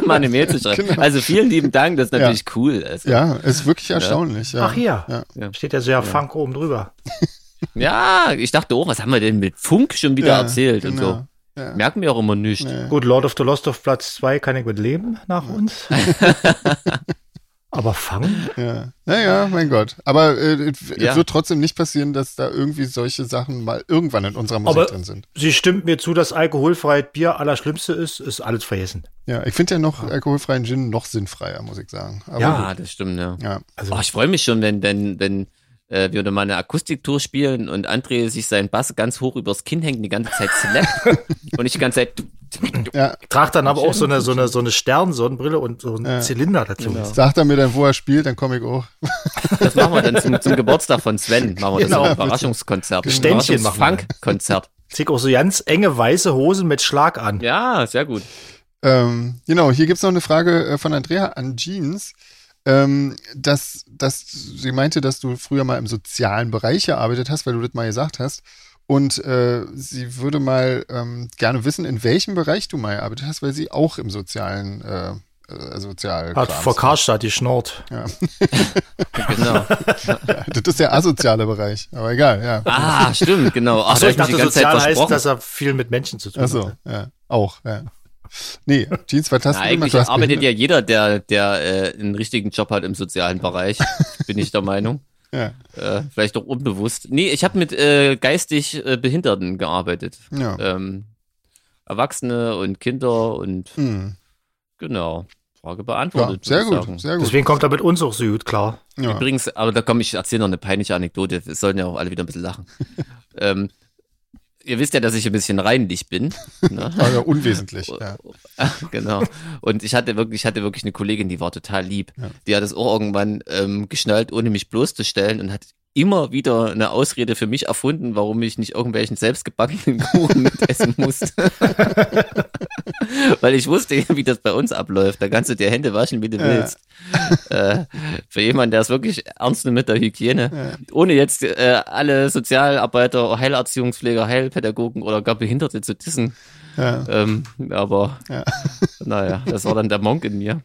mal eine Mail zu schreiben. Genau. Also vielen lieben Dank, das ist natürlich ja. cool. Also, ja, ist wirklich erstaunlich. Ja. Ach hier, ja. steht ja so ja Funk oben drüber. Ja, ich dachte auch, was haben wir denn mit Funk schon wieder erzählt genau. und so. Ja. Merken wir auch immer nicht. Nee. Gut, Lord of the Lost auf Platz 2 kann ich mit leben nach uns. Aber fangen? Ja. Naja, mein Gott. Aber äh, es ja. wird trotzdem nicht passieren, dass da irgendwie solche Sachen mal irgendwann in unserer Musik Aber drin sind. Sie stimmt mir zu, dass alkoholfreies Bier allerschlimmste ist, ist alles vergessen. Ja, ich finde ja noch ja. alkoholfreien Gin noch sinnfreier, muss ich sagen. Aber ja, gut. das stimmt, ja. ja. Also, oh, ich freue mich schon, wenn, wenn, wenn äh, wir mal eine Akustiktour spielen und André sich seinen Bass ganz hoch übers Kinn hängt und die ganze Zeit slappt und ich die ganze Zeit ja. Tragt dann aber auch so eine, so eine, so eine Sternsonnenbrille und so einen ja. Zylinder dazu. Genau. Sagt er mir dann, wo er spielt, dann komme ich auch. Das machen wir dann zum, zum Geburtstag von Sven. Machen wir genau. das auch ein Überraschungskonzert. Ständchen machen Funk-Konzert. Zieh auch so ganz enge weiße Hosen mit Schlag an. Ja, sehr gut. Ähm, genau, hier gibt's noch eine Frage äh, von Andrea an Jeans. Ähm, dass, dass sie meinte, dass du früher mal im sozialen Bereich gearbeitet hast, weil du das mal gesagt hast. Und äh, sie würde mal ähm, gerne wissen, in welchem Bereich du mal gearbeitet hast, weil sie auch im sozialen äh, äh, sozial. Hat vor Karstadt die Schnort. Ja. genau. ja, das ist der asoziale Bereich, aber egal, ja. Ah, stimmt, genau. Ach, Ach so, ich dachte, sozial heißt, dass er viel mit Menschen zu tun Ach so, hat. ja, auch, ja. Nee, Jeans fantastisch. Eigentlich arbeitet ja jeder, der, der äh, einen richtigen Job hat im sozialen Bereich, bin ich der Meinung. Ja. Äh, vielleicht auch unbewusst. Nee, ich habe mit äh, geistig äh, Behinderten gearbeitet. Ja. Ähm, Erwachsene und Kinder und hm. genau. Frage beantwortet. Ja, sehr gut, sehr gut. Deswegen kommt er mit uns auch so gut klar. Ja. Übrigens, aber da komme ich erzähle noch eine peinliche Anekdote. Wir sollen ja auch alle wieder ein bisschen lachen. ähm, ihr wisst ja, dass ich ein bisschen reinlich bin. Ne? Also unwesentlich, ja. genau. Und ich hatte wirklich, ich hatte wirklich eine Kollegin, die war total lieb. Ja. Die hat es auch irgendwann ähm, geschnallt, ohne mich bloßzustellen und hat immer wieder eine Ausrede für mich erfunden, warum ich nicht irgendwelchen selbstgebackenen Kuchen mitessen musste. Weil ich wusste, wie das bei uns abläuft. Da kannst du dir Hände waschen, wie du ja. willst. Äh, für jemanden, der es wirklich ernst nimmt mit der Hygiene. Ja. Ohne jetzt äh, alle Sozialarbeiter, Heilerziehungspfleger, Heilpädagogen oder gar Behinderte zu dissen. Ja. Ähm, aber naja, das war dann der Monk in mir.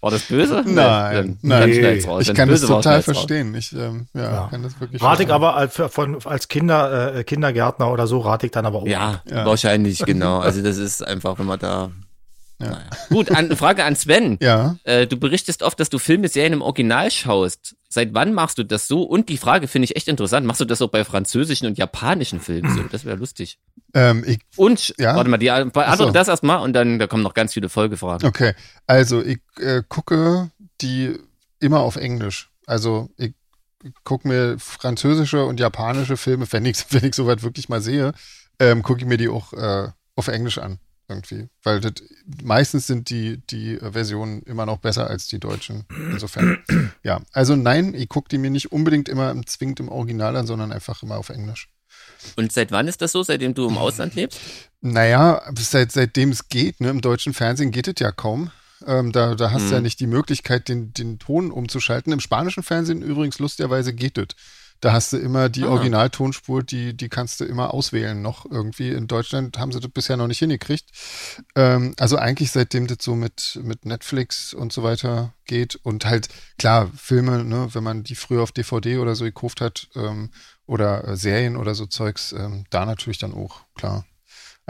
War das böse? Nein, nein. nein. Ich kann das total verstehen. Ich ähm, ja, ja. kann das wirklich Rate ich aber als, von, als Kinder, äh, Kindergärtner oder so, rate ich dann aber auch. Ja, ja, wahrscheinlich, genau. Also das ist einfach, wenn man da ja. Naja. Gut, an, Frage an Sven. Ja. Äh, du berichtest oft, dass du Filme, Serien im Original schaust. Seit wann machst du das so? Und die Frage finde ich echt interessant. Machst du das auch bei französischen und japanischen Filmen so? Das wäre lustig. Ähm, ich, und, ja? warte mal, die beantworte so. das erstmal und dann da kommen noch ganz viele Folgefragen. Okay, also ich äh, gucke die immer auf Englisch. Also ich gucke mir französische und japanische Filme, wenn ich, wenn ich soweit wirklich mal sehe, ähm, gucke ich mir die auch äh, auf Englisch an irgendwie. Weil das, meistens sind die, die Versionen immer noch besser als die deutschen. Insofern. ja, also nein, ich gucke die mir nicht unbedingt immer zwingend im Original an, sondern einfach immer auf Englisch. Und seit wann ist das so, seitdem du im Ausland lebst? Naja, seit, seitdem es geht, ne? Im deutschen Fernsehen geht es ja kaum. Ähm, da, da hast du hm. ja mhm. nicht die Möglichkeit, den, den Ton umzuschalten. Im spanischen Fernsehen übrigens lustigerweise geht es. Da hast du immer die ah. Originaltonspur, die, die kannst du immer auswählen noch irgendwie. In Deutschland haben sie das bisher noch nicht hingekriegt. Ähm, also eigentlich seitdem das so mit, mit Netflix und so weiter geht und halt, klar, Filme, ne, wenn man die früher auf DVD oder so gekauft hat ähm, oder äh, Serien oder so Zeugs, ähm, da natürlich dann auch, klar.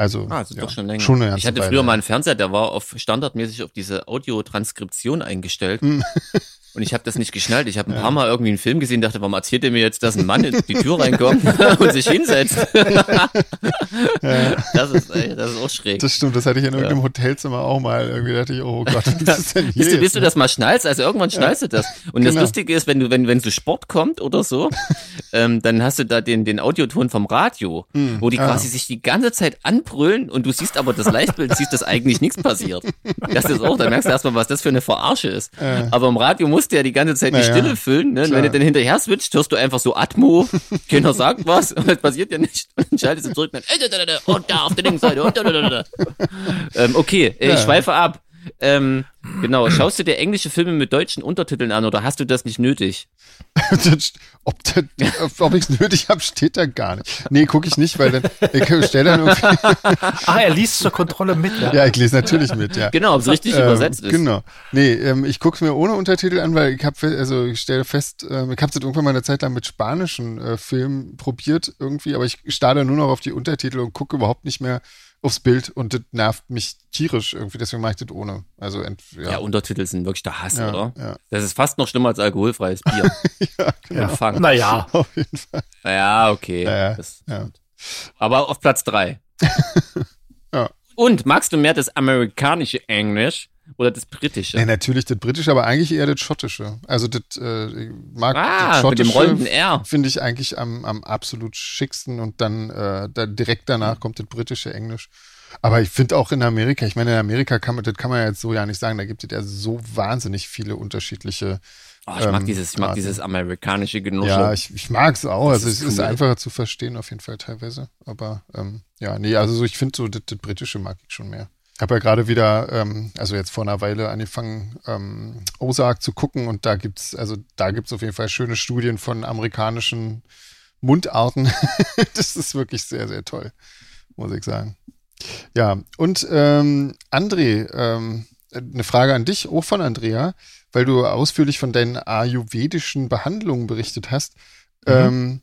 Also, ah, also ja, doch schon länger. Schon ich hatte früher mal einen Fernseher, der war auf standardmäßig auf diese Audiotranskription eingestellt. Und ich habe das nicht geschnallt. Ich habe ein ja. paar Mal irgendwie einen Film gesehen, dachte, warum erzählt er mir jetzt, dass ein Mann in die Tür reinkommt und sich hinsetzt? ja. das, ist, ey, das ist auch schräg. Das stimmt, das hatte ich in irgendeinem ja. Hotelzimmer auch mal. Irgendwie dachte ich, oh Gott, was ist denn hier? Bis du, bis du das mal schnallst, also irgendwann schnallst du das. Und genau. das Lustige ist, wenn du, wenn, wenn so Sport kommt oder so, ähm, dann hast du da den, den Audioton vom Radio, hm. wo die ah. quasi sich die ganze Zeit anbrüllen und du siehst aber das Leichtbild, siehst, dass eigentlich nichts passiert. Das ist auch, da merkst du erstmal, was das für eine Verarsche ist. Aber im Radio muss musst ja die ganze Zeit die naja, Stille füllen. Ne? Wenn du dann hinterher switcht, hörst du einfach so Atmo, keiner sagt was und das passiert ja nicht. Und dann schaltest du zurück und dann, äh, und da auf der linken Seite. Und da, da, da. Ähm, okay, äh, ich schweife ab. Ähm, genau, schaust du dir englische Filme mit deutschen Untertiteln an oder hast du das nicht nötig? ob, ob ich es nötig habe, steht da gar nicht. Nee, gucke ich nicht, weil dann ich stell dann irgendwie. ah, er liest zur Kontrolle mit. Ja, ja ich lese natürlich mit, ja. Genau, ob es richtig ähm, übersetzt ist. Genau. Nee, ähm, ich gucke es mir ohne Untertitel an, weil ich habe also ich stelle fest, ähm, ich habe es irgendwann mal eine Zeit lang mit spanischen äh, Filmen probiert irgendwie, aber ich starte nur noch auf die Untertitel und gucke überhaupt nicht mehr aufs Bild und das nervt mich tierisch irgendwie, deswegen mache ich das ohne. Also ja. ja. Untertitel sind wirklich der Hass, ja, oder? Ja. Das ist fast noch schlimmer als alkoholfreies Bier. ja, genau. Empfang. Naja. Auf jeden Fall. Ja, okay. Ja, das, Aber auf Platz drei. ja. Und magst du mehr das amerikanische Englisch oder das britische? Ja, natürlich das britische, aber eigentlich eher das schottische. Also das äh, ich mag ah, das schottische. Mit dem rollenden R. Finde ich eigentlich am, am absolut schicksten und dann, äh, dann direkt danach kommt das britische Englisch. Aber ich finde auch in Amerika, ich meine, in Amerika kann man, das kann man ja jetzt so ja nicht sagen, da gibt es ja so wahnsinnig viele unterschiedliche Oh, ich mag ähm, dieses, ich mag dieses amerikanische Genuss. Ja, ich, ich mag es auch. Das also es ist, ist einfacher zu verstehen auf jeden Fall teilweise. Aber ähm, ja, nee, also so, ich finde so das, das, britische mag ich schon mehr. Ich habe ja gerade wieder, ähm, also jetzt vor einer Weile angefangen, ähm, Ozark zu gucken und da gibt's, also da gibt's auf jeden Fall schöne Studien von amerikanischen Mundarten. das ist wirklich sehr, sehr toll, muss ich sagen. Ja, und ähm, André, ähm, eine Frage an dich, auch von Andrea, weil du ausführlich von deinen ayurvedischen Behandlungen berichtet hast. Mhm. Ähm,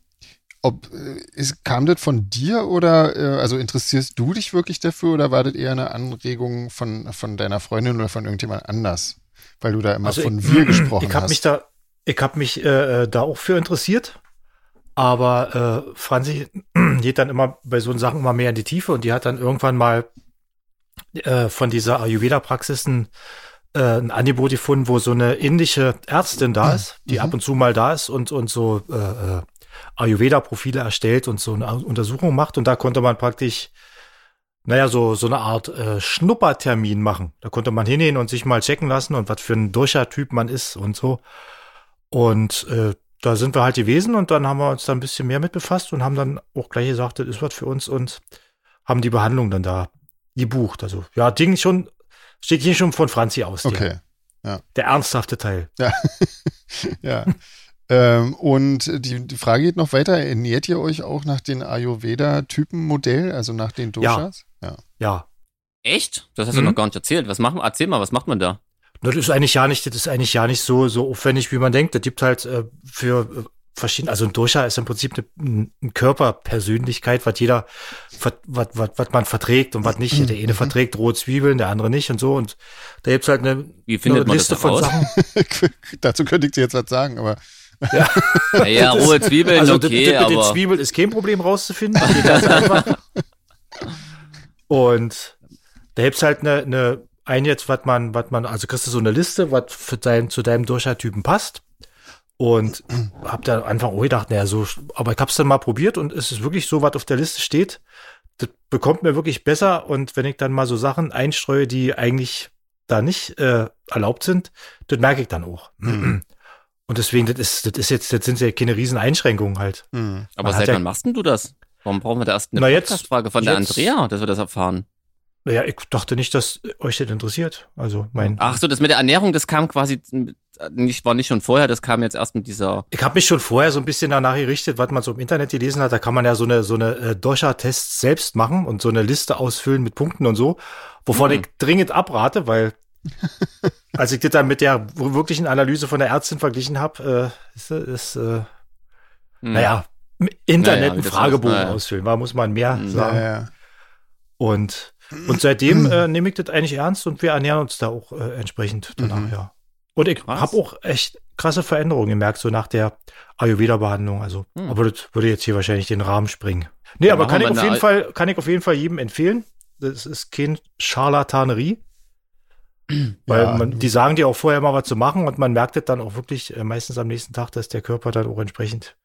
ob äh, ist, kam das von dir oder äh, also interessierst du dich wirklich dafür oder war das eher eine Anregung von, von deiner Freundin oder von irgendjemand anders? Weil du da immer also von ich, wir gesprochen ich hab hast. Mich da, ich habe mich äh, äh, da auch für interessiert, aber äh, Franzi geht dann immer bei so Sachen immer mehr in die Tiefe und die hat dann irgendwann mal äh, von dieser Ayurveda-Praxis ein, äh, ein Angebot gefunden, wo so eine indische Ärztin da ist, die mhm. ab und zu mal da ist und, und so äh, äh, Ayurveda-Profile erstellt und so eine Untersuchung macht. Und da konnte man praktisch, naja, so, so eine Art äh, Schnuppertermin machen. Da konnte man hingehen und sich mal checken lassen und was für ein Durcher-Typ man ist und so. Und äh, da sind wir halt gewesen und dann haben wir uns da ein bisschen mehr mit befasst und haben dann auch gleich gesagt, das ist was für uns und haben die Behandlung dann da gebucht. Also ja, Ding schon, steht hier schon von Franzi aus. Okay. Der, ja. der ernsthafte Teil. Ja. ja. Ähm, und die, die Frage geht noch weiter. Ernährt ihr euch auch nach den Ayurveda-Typen-Modell, also nach den Doshas? Ja. Ja. ja. Echt? Das hast mhm. du noch gar nicht erzählt. Was machen, erzähl mal, was macht man da? Das ist eigentlich ja nicht, das ist eigentlich ja nicht so, so aufwendig, wie man denkt. Das gibt halt äh, für äh, verschiedene, also ein Dosha ist im Prinzip eine, eine Körperpersönlichkeit, was jeder, was, was, was man verträgt und was nicht. Der eine mhm. verträgt rohe Zwiebeln, der andere nicht und so. Und da gibt's halt eine, Wie findet eine man Liste das von Sachen. Dazu könnte ich dir jetzt was sagen, aber. Ja, naja, rohe Zwiebeln, also okay, mit den Zwiebeln ist kein Problem rauszufinden. und da gibt's halt eine, eine ein jetzt, was man, was man, also kriegst du so eine Liste, was für dein, zu deinem Durchschnitttypen passt. Und hab da einfach auch gedacht, naja, so, aber ich hab's dann mal probiert und es ist wirklich so, was auf der Liste steht. Das bekommt mir wirklich besser. Und wenn ich dann mal so Sachen einstreue, die eigentlich da nicht äh, erlaubt sind, das merke ich dann auch. Mhm. Und deswegen, das ist, das ist jetzt, das sind ja keine riesen Einschränkungen halt. Mhm. Aber seit wann ja, machst denn du das? Warum brauchen wir da erst eine Podcast-Frage von jetzt, der Andrea, dass wir das erfahren? Naja, ich dachte nicht, dass euch das interessiert. Also mein. Ach so, das mit der Ernährung, das kam quasi nicht, war nicht schon vorher, das kam jetzt erst mit dieser. Ich habe mich schon vorher so ein bisschen danach gerichtet, was man so im Internet gelesen hat. Da kann man ja so eine so eine äh, Dosha-Tests selbst machen und so eine Liste ausfüllen mit Punkten und so, wovon mhm. ich dringend abrate, weil als ich das dann mit der wirklichen Analyse von der Ärztin verglichen habe, äh, ist, ist äh, mhm. naja, im Internet naja, einen Fragebogen naja. ausfüllen, da muss man mehr mhm. sagen. Naja. Und und seitdem äh, nehme ich das eigentlich ernst und wir ernähren uns da auch äh, entsprechend danach, mhm. ja. Und ich habe auch echt krasse Veränderungen gemerkt, so nach der Ayurveda-Behandlung. Also, mhm. aber das würde jetzt hier wahrscheinlich den Rahmen springen. Nee, ja, aber kann ich auf jeden Fall, kann ich auf jeden Fall jedem empfehlen. Das ist kein Charlatanerie. Weil ja. man, die sagen dir auch vorher mal was zu machen und man merkt es dann auch wirklich äh, meistens am nächsten Tag, dass der Körper dann auch entsprechend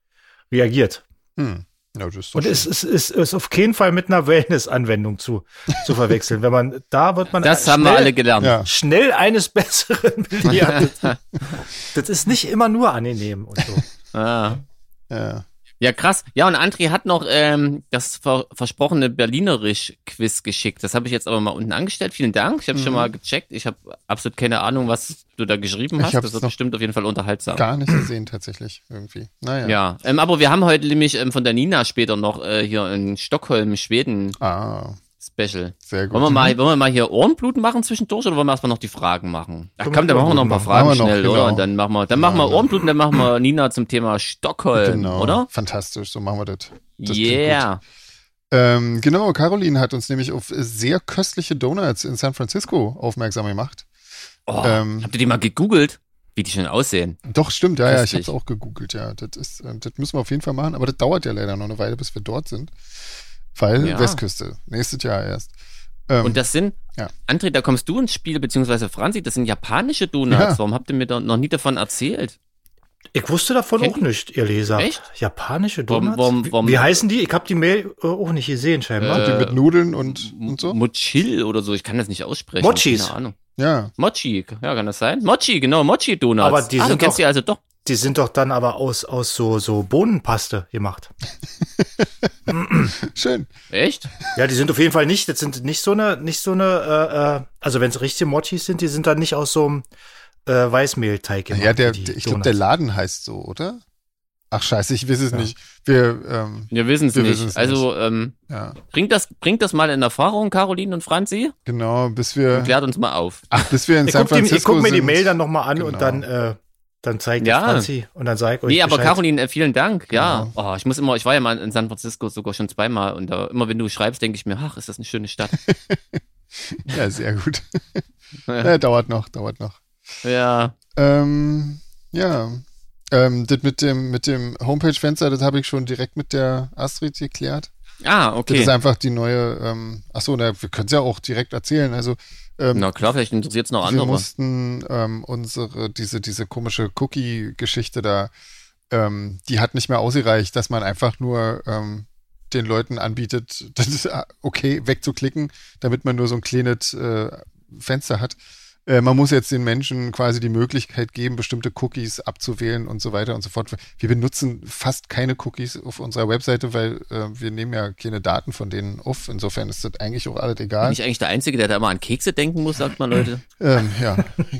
reagiert. Hm. Ja, und es ist, ist, ist auf keinen Fall mit einer Wellness-Anwendung zu, zu verwechseln. Wenn man, da wird man. Das schnell, haben wir alle gelernt. Ja. Schnell eines Besseren belehrt. das ist nicht immer nur angenehm und so. Ah. Ja. Ja, krass. Ja, und André hat noch ähm, das ver versprochene Berlinerisch-Quiz geschickt. Das habe ich jetzt aber mal unten angestellt. Vielen Dank. Ich habe mhm. schon mal gecheckt. Ich habe absolut keine Ahnung, was du da geschrieben hast. Das wird bestimmt auf jeden Fall unterhaltsam. Gar nicht gesehen, tatsächlich, irgendwie. Naja. Ja, ähm, aber wir haben heute nämlich ähm, von der Nina später noch äh, hier in Stockholm, Schweden. Ah. Special. Sehr gut. Wollen wir mal, wollen wir mal hier Ohrenbluten machen zwischendurch oder wollen wir erstmal noch die Fragen machen? Ach komm, dann machen wir noch ein paar Fragen schnell, noch, genau. oder? Und dann machen wir, dann ja, machen wir Ohrenbluten, dann machen wir Nina zum Thema Stockholm, genau. oder? Fantastisch, so machen wir das. das yeah. Ähm, genau, Caroline hat uns nämlich auf sehr köstliche Donuts in San Francisco aufmerksam gemacht. Oh, ähm, habt ihr die mal gegoogelt? Wie die schon aussehen. Doch, stimmt, ja, Köstlich. ja, ich habe es auch gegoogelt, ja. Das, ist, äh, das müssen wir auf jeden Fall machen, aber das dauert ja leider noch eine Weile, bis wir dort sind. Weil ja. Westküste, nächstes Jahr erst. Ähm, und das sind, ja. André, da kommst du ins Spiel, beziehungsweise Franzi, das sind japanische Donuts. Ja. Warum habt ihr mir da noch nie davon erzählt? Ich wusste davon Kennt auch nicht, ihr Leser. Echt? Japanische Donuts? Warum, warum, wie, wie, heißen die? Ich habe die Mail äh, auch nicht gesehen, scheinbar. Äh, die mit Nudeln und, und so? Mochil oder so, ich kann das nicht aussprechen. Mochis. Keine Ahnung. Ja. Mochi, ja, kann das sein? Mochi, genau, Mochi-Donuts. Aber die ah, sind doch, die also doch. Die sind doch dann aber aus, aus so, so Bohnenpaste gemacht. Schön. Echt? Ja, die sind auf jeden Fall nicht, das sind nicht so eine, nicht so eine, äh, äh also wenn es richtige Mochis sind, die sind dann nicht aus so einem äh, Weißmehlteig gemacht. Ja, der, ich glaube, der Laden heißt so, oder? Ach scheiße, ich weiß es ja. nicht. Wir, ähm, wir wissen es nicht. Also ähm, ja. bringt das bringt das mal in Erfahrung, Caroline und Franzi. Genau, bis wir und klärt uns mal auf. Ach, bis wir in ich San Francisco die, Ich gucke mir die Mail dann nochmal an genau. und dann äh, dann zeigt ja. Franzi und dann sag ich euch Nee, aber Caroline, äh, vielen Dank. Genau. Ja, oh, ich muss immer, ich war ja mal in San Francisco sogar schon zweimal und da, immer wenn du schreibst, denke ich mir, ach, ist das eine schöne Stadt. ja, sehr gut. ja, dauert noch, dauert noch. Ja. Ähm, ja, ähm, das mit dem, mit dem Homepage-Fenster, das habe ich schon direkt mit der Astrid geklärt. Ah, okay. Das ist einfach die neue, ähm, achso, na, wir können es ja auch direkt erzählen. Also, ähm, Na klar, vielleicht interessiert es noch andere. Wir mussten ähm, unsere, diese, diese komische Cookie-Geschichte da, ähm, die hat nicht mehr ausgereicht, dass man einfach nur ähm, den Leuten anbietet, das ist okay, wegzuklicken, damit man nur so ein kleines äh, Fenster hat. Äh, man muss jetzt den Menschen quasi die Möglichkeit geben, bestimmte Cookies abzuwählen und so weiter und so fort. Wir benutzen fast keine Cookies auf unserer Webseite, weil äh, wir nehmen ja keine Daten von denen auf. Insofern ist das eigentlich auch alles egal. Bin ich eigentlich der Einzige, der da immer an Kekse denken muss, sagt man Leute? ähm, ja.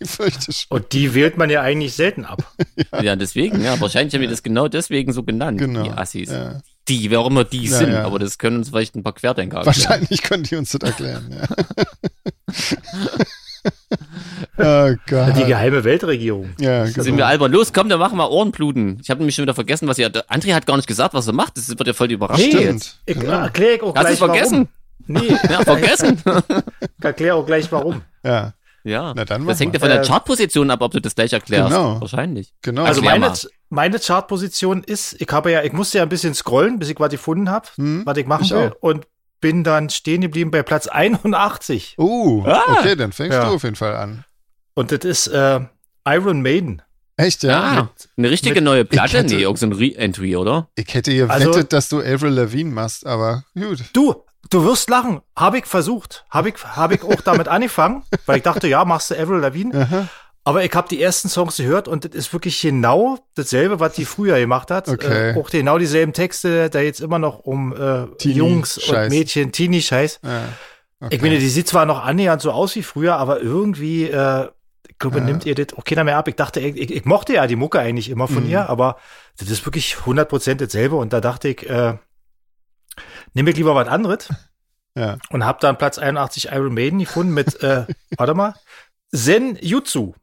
ich fürchte schon. Und die wählt man ja eigentlich selten ab. ja. ja, deswegen, ja. Wahrscheinlich haben wir das genau deswegen so genannt, genau. die Assis. Ja die, wer auch immer die ja, sind, ja. aber das können uns vielleicht ein paar Querdenker erklären. Wahrscheinlich können die uns das erklären, ja. oh Gott. Die geheime Weltregierung. Ja, genau. Sind wir albern. Los, komm, dann machen wir Ohrenbluten. Ich habe nämlich schon wieder vergessen, was ihr. André hat gar nicht gesagt, was er macht. Das wird ja voll überrascht. Nee, jetzt. Ich genau. erkläre auch Hast gleich vergessen? Warum. Nee. Ja, vergessen. ich erkläre auch gleich warum. Ja. Ja, Na dann das hängt ja von der äh, Chartposition ab, ob du das gleich erklärst. Genau. Wahrscheinlich. Genau. Also meine, meine Chartposition ist, ich habe ja, ich musste ja ein bisschen scrollen, bis ich was gefunden habe, hm, was ich machen ich will. Auch. Und bin dann stehen geblieben bei Platz 81. Uh, ah. okay, dann fängst ja. du auf jeden Fall an. Und das ist äh, Iron Maiden. Echt, ja? Ah, mit, eine richtige mit, neue Platte? Hätte, nee, irgendein so Re-Entry, oder? Ich hätte hier also, wettet, dass du Avril Lavigne machst, aber gut. Du, Du wirst lachen. Habe ich versucht. Habe ich, hab ich auch damit angefangen, weil ich dachte, ja, machst du Avril Lavigne. Aha. Aber ich habe die ersten Songs gehört und das ist wirklich genau dasselbe, was die früher gemacht hat. Okay. Äh, auch genau dieselben Texte, da jetzt immer noch um äh, Jungs und Mädchen, Teenie-Scheiß. Ja. Okay. Ich meine, die sieht zwar noch annähernd so aus wie früher, aber irgendwie, äh, ich glaube, ja. nimmt ihr das auch keiner mehr ab. Ich dachte, ich, ich, mochte ja die Mucke eigentlich immer von mhm. ihr, aber das ist wirklich 100% dasselbe und da dachte ich, äh, nehme ich lieber was anderes. Ja. Und habe dann Platz 81 Iron Maiden gefunden mit, äh, warte mal, Zen Jutsu.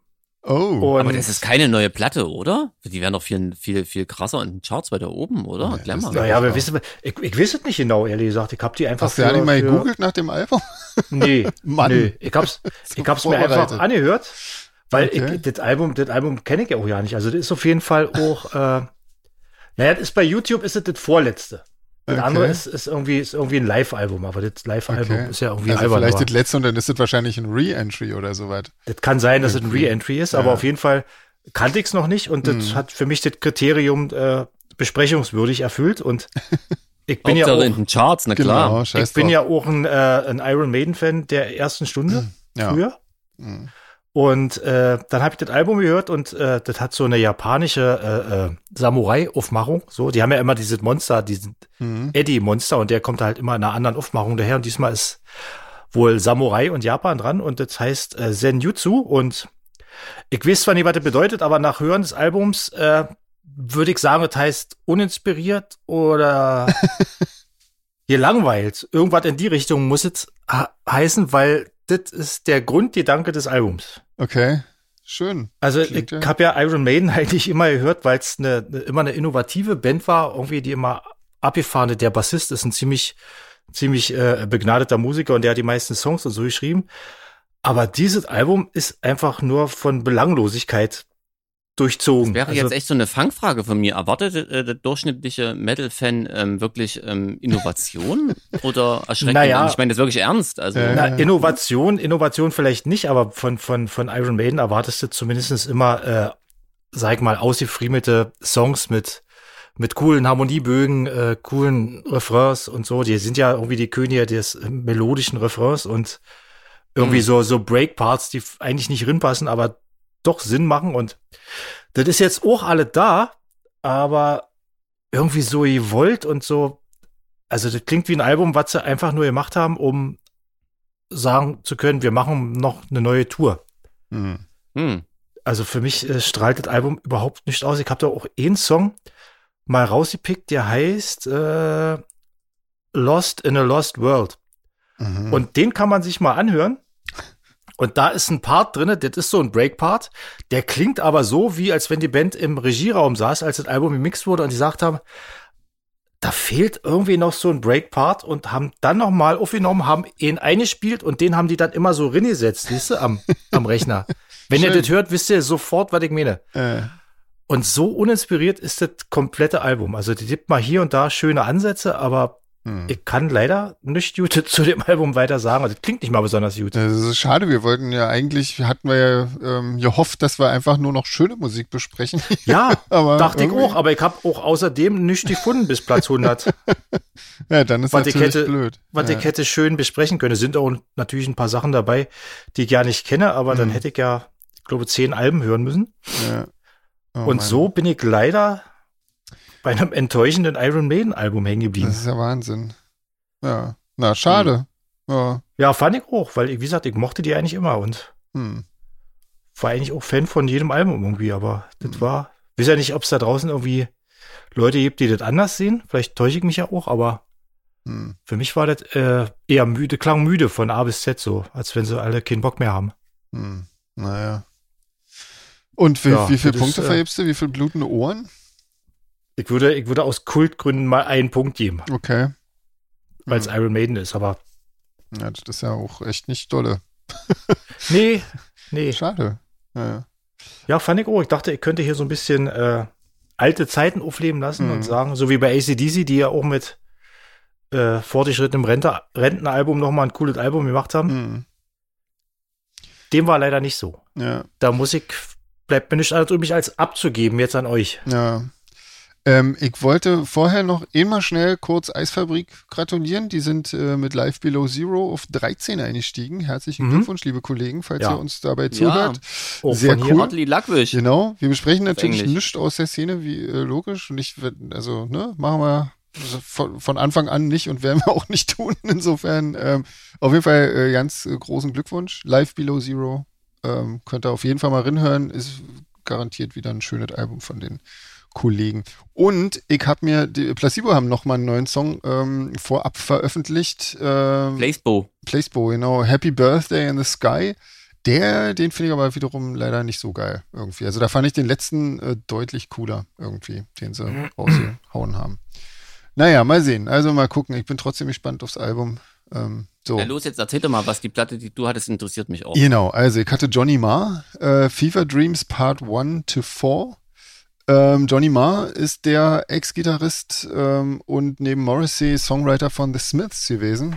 Oh. Und aber das ist keine neue Platte, oder? Die wären doch viel, viel, viel krasser in den Charts weiter oben, oder? Ja, Glamour. Naja, aber wissen, ich, ich weiß es nicht genau, ehrlich gesagt. Ich habe die einfach. Hast du ja nicht mal gegoogelt nach dem Album? Nee, Mann. Nee. Ich hab's, ich hab's mir einfach angehört, weil okay. ich, das Album, das Album kenne ich ja auch ja nicht. Also das ist auf jeden Fall auch, äh, naja, das ist bei YouTube ist es das vorletzte. Das okay. andere ist, ist, irgendwie, ist irgendwie ein Live-Album, aber das Live-Album okay. ist ja irgendwie also albern. Vielleicht das letzte und dann ist es wahrscheinlich ein Re-Entry oder so weit. Das kann sein, dass es ein Re-Entry ist, ja. aber auf jeden Fall kannte ich es noch nicht und das mhm. hat für mich das Kriterium äh, besprechungswürdig erfüllt und ich bin ja auch in den Charts, na klar. Genau, ich bin ja auch ein, äh, ein Iron Maiden-Fan der ersten Stunde ja. früher. Mhm. Und äh, dann habe ich das Album gehört und äh, das hat so eine japanische äh, äh, Samurai-Aufmachung. So, die haben ja immer dieses Monster, diesen mhm. Eddie-Monster und der kommt halt immer in einer anderen Aufmachung daher. Und diesmal ist wohl Samurai und Japan dran und das heißt äh, Senjutsu. Und ich weiß zwar nicht, was das bedeutet, aber nach Hören des Albums äh, würde ich sagen, das heißt uninspiriert oder gelangweilt. Irgendwas in die Richtung muss es heißen, weil das ist der Grundgedanke des Albums. Okay, schön. Also Klingt, ich ja. habe ja Iron Maiden eigentlich immer gehört, weil es eine, eine, immer eine innovative Band war, irgendwie die immer abgefahrene. Der Bassist ist ein ziemlich ziemlich äh, begnadeter Musiker und der hat die meisten Songs und so geschrieben. Aber dieses Album ist einfach nur von Belanglosigkeit durchzogen. Das wäre also, jetzt echt so eine Fangfrage von mir. Erwartet äh, der durchschnittliche Metal-Fan ähm, wirklich ähm, Innovation oder erschreckend? Naja, ich meine das wirklich ernst. Also äh, na, Innovation, Innovation vielleicht nicht, aber von von von Iron Maiden erwartest du zumindest immer äh, sag ich mal, ausgefriemelte Songs mit, mit coolen Harmoniebögen, äh, coolen Refrains und so. Die sind ja irgendwie die Könige des melodischen Refrains und irgendwie mhm. so, so Breakparts, die eigentlich nicht rinpassen, aber doch Sinn machen. Und das ist jetzt auch alle da, aber irgendwie so gewollt und so. Also das klingt wie ein Album, was sie einfach nur gemacht haben, um sagen zu können, wir machen noch eine neue Tour. Mhm. Mhm. Also für mich äh, strahlt das Album überhaupt nicht aus. Ich habe da auch einen Song mal rausgepickt, der heißt äh, Lost in a Lost World. Mhm. Und den kann man sich mal anhören. Und da ist ein Part drin, das ist so ein Break-Part, der klingt aber so, wie als wenn die Band im Regieraum saß, als das Album gemixt wurde und die gesagt haben, da fehlt irgendwie noch so ein Break-Part und haben dann nochmal aufgenommen, haben ihn eingespielt und den haben die dann immer so ringesetzt, siehst du, am, am Rechner. Wenn Schön. ihr das hört, wisst ihr sofort, was ich meine. Äh. Und so uninspiriert ist das komplette Album. Also die gibt mal hier und da schöne Ansätze, aber hm. Ich kann leider nicht gut zu dem Album weiter sagen. Also, das klingt nicht mal besonders gut. Das ist schade. Wir wollten ja eigentlich, hatten wir ja ähm, gehofft, dass wir einfach nur noch schöne Musik besprechen. Ja, aber dachte irgendwie. ich auch. Aber ich habe auch außerdem nichts gefunden bis Platz 100. ja, dann ist was natürlich hätte, blöd. Was ja. ich hätte schön besprechen können. Es sind auch natürlich ein paar Sachen dabei, die ich gar nicht kenne, aber hm. dann hätte ich ja, ich glaube, zehn Alben hören müssen. Ja. Oh, Und Mann. so bin ich leider bei einem enttäuschenden Iron Maiden Album hängen geblieben. Das ist ja Wahnsinn. Ja, na, schade. Hm. Ja. ja, fand ich auch, weil, wie gesagt, ich mochte die eigentlich immer und hm. war eigentlich auch Fan von jedem Album irgendwie, aber das hm. war, weiß ja nicht, ob es da draußen irgendwie Leute gibt, die das anders sehen. Vielleicht täusche ich mich ja auch, aber hm. für mich war das äh, eher müde, klang müde von A bis Z so, als wenn sie alle keinen Bock mehr haben. Hm. Naja. Und wie, ja, wie viele Punkte ist, äh, verhebst du? Wie viele blutende Ohren? Ich würde, ich würde aus Kultgründen mal einen Punkt geben. Okay. Weil es mhm. Iron Maiden ist, aber. Ja, das ist ja auch echt nicht dolle. nee, nee. Schade. Ja, ja, fand ich auch. Ich dachte, ich könnte hier so ein bisschen äh, alte Zeiten aufleben lassen mhm. und sagen, so wie bei ACDC, die ja auch mit äh, fortgeschrittenem Rente, Rentenalbum nochmal ein cooles Album gemacht haben. Mhm. Dem war leider nicht so. Ja. Da muss ich, bleibt mir nicht anderes übrig, als abzugeben jetzt an euch. Ja. Ähm, ich wollte vorher noch immer schnell kurz Eisfabrik gratulieren. Die sind äh, mit Live Below Zero auf 13 eingestiegen. Herzlichen mhm. Glückwunsch, liebe Kollegen, falls ja. ihr uns dabei zuhört. Ja. Oh, Sehr cool. Ludwig. Genau. Wir besprechen natürlich nichts aus der Szene, wie äh, logisch. Und ich, also, ne, machen wir also von, von, Anfang an nicht und werden wir auch nicht tun. Insofern ähm, auf jeden Fall äh, ganz äh, großen Glückwunsch. Live Below Zero. Ähm, könnt ihr auf jeden Fall mal reinhören. Ist garantiert wieder ein schönes Album von denen. Kollegen. Und ich habe mir, die Placebo haben nochmal einen neuen Song ähm, vorab veröffentlicht. Ähm, Placebo. Placebo, genau. Happy Birthday in the Sky. Der, den finde ich aber wiederum leider nicht so geil irgendwie. Also da fand ich den letzten äh, deutlich cooler irgendwie, den sie rausgehauen haben. Naja, mal sehen. Also mal gucken. Ich bin trotzdem gespannt aufs Album. Ähm, so. Ja, los, jetzt erzähl doch mal, was die Platte, die du hattest, interessiert mich auch. Genau, also ich hatte Johnny Marr, äh, Fever Dreams Part 1 to 4. Ähm, Johnny Marr ist der Ex-Gitarrist ähm, und neben Morrissey Songwriter von The Smiths gewesen.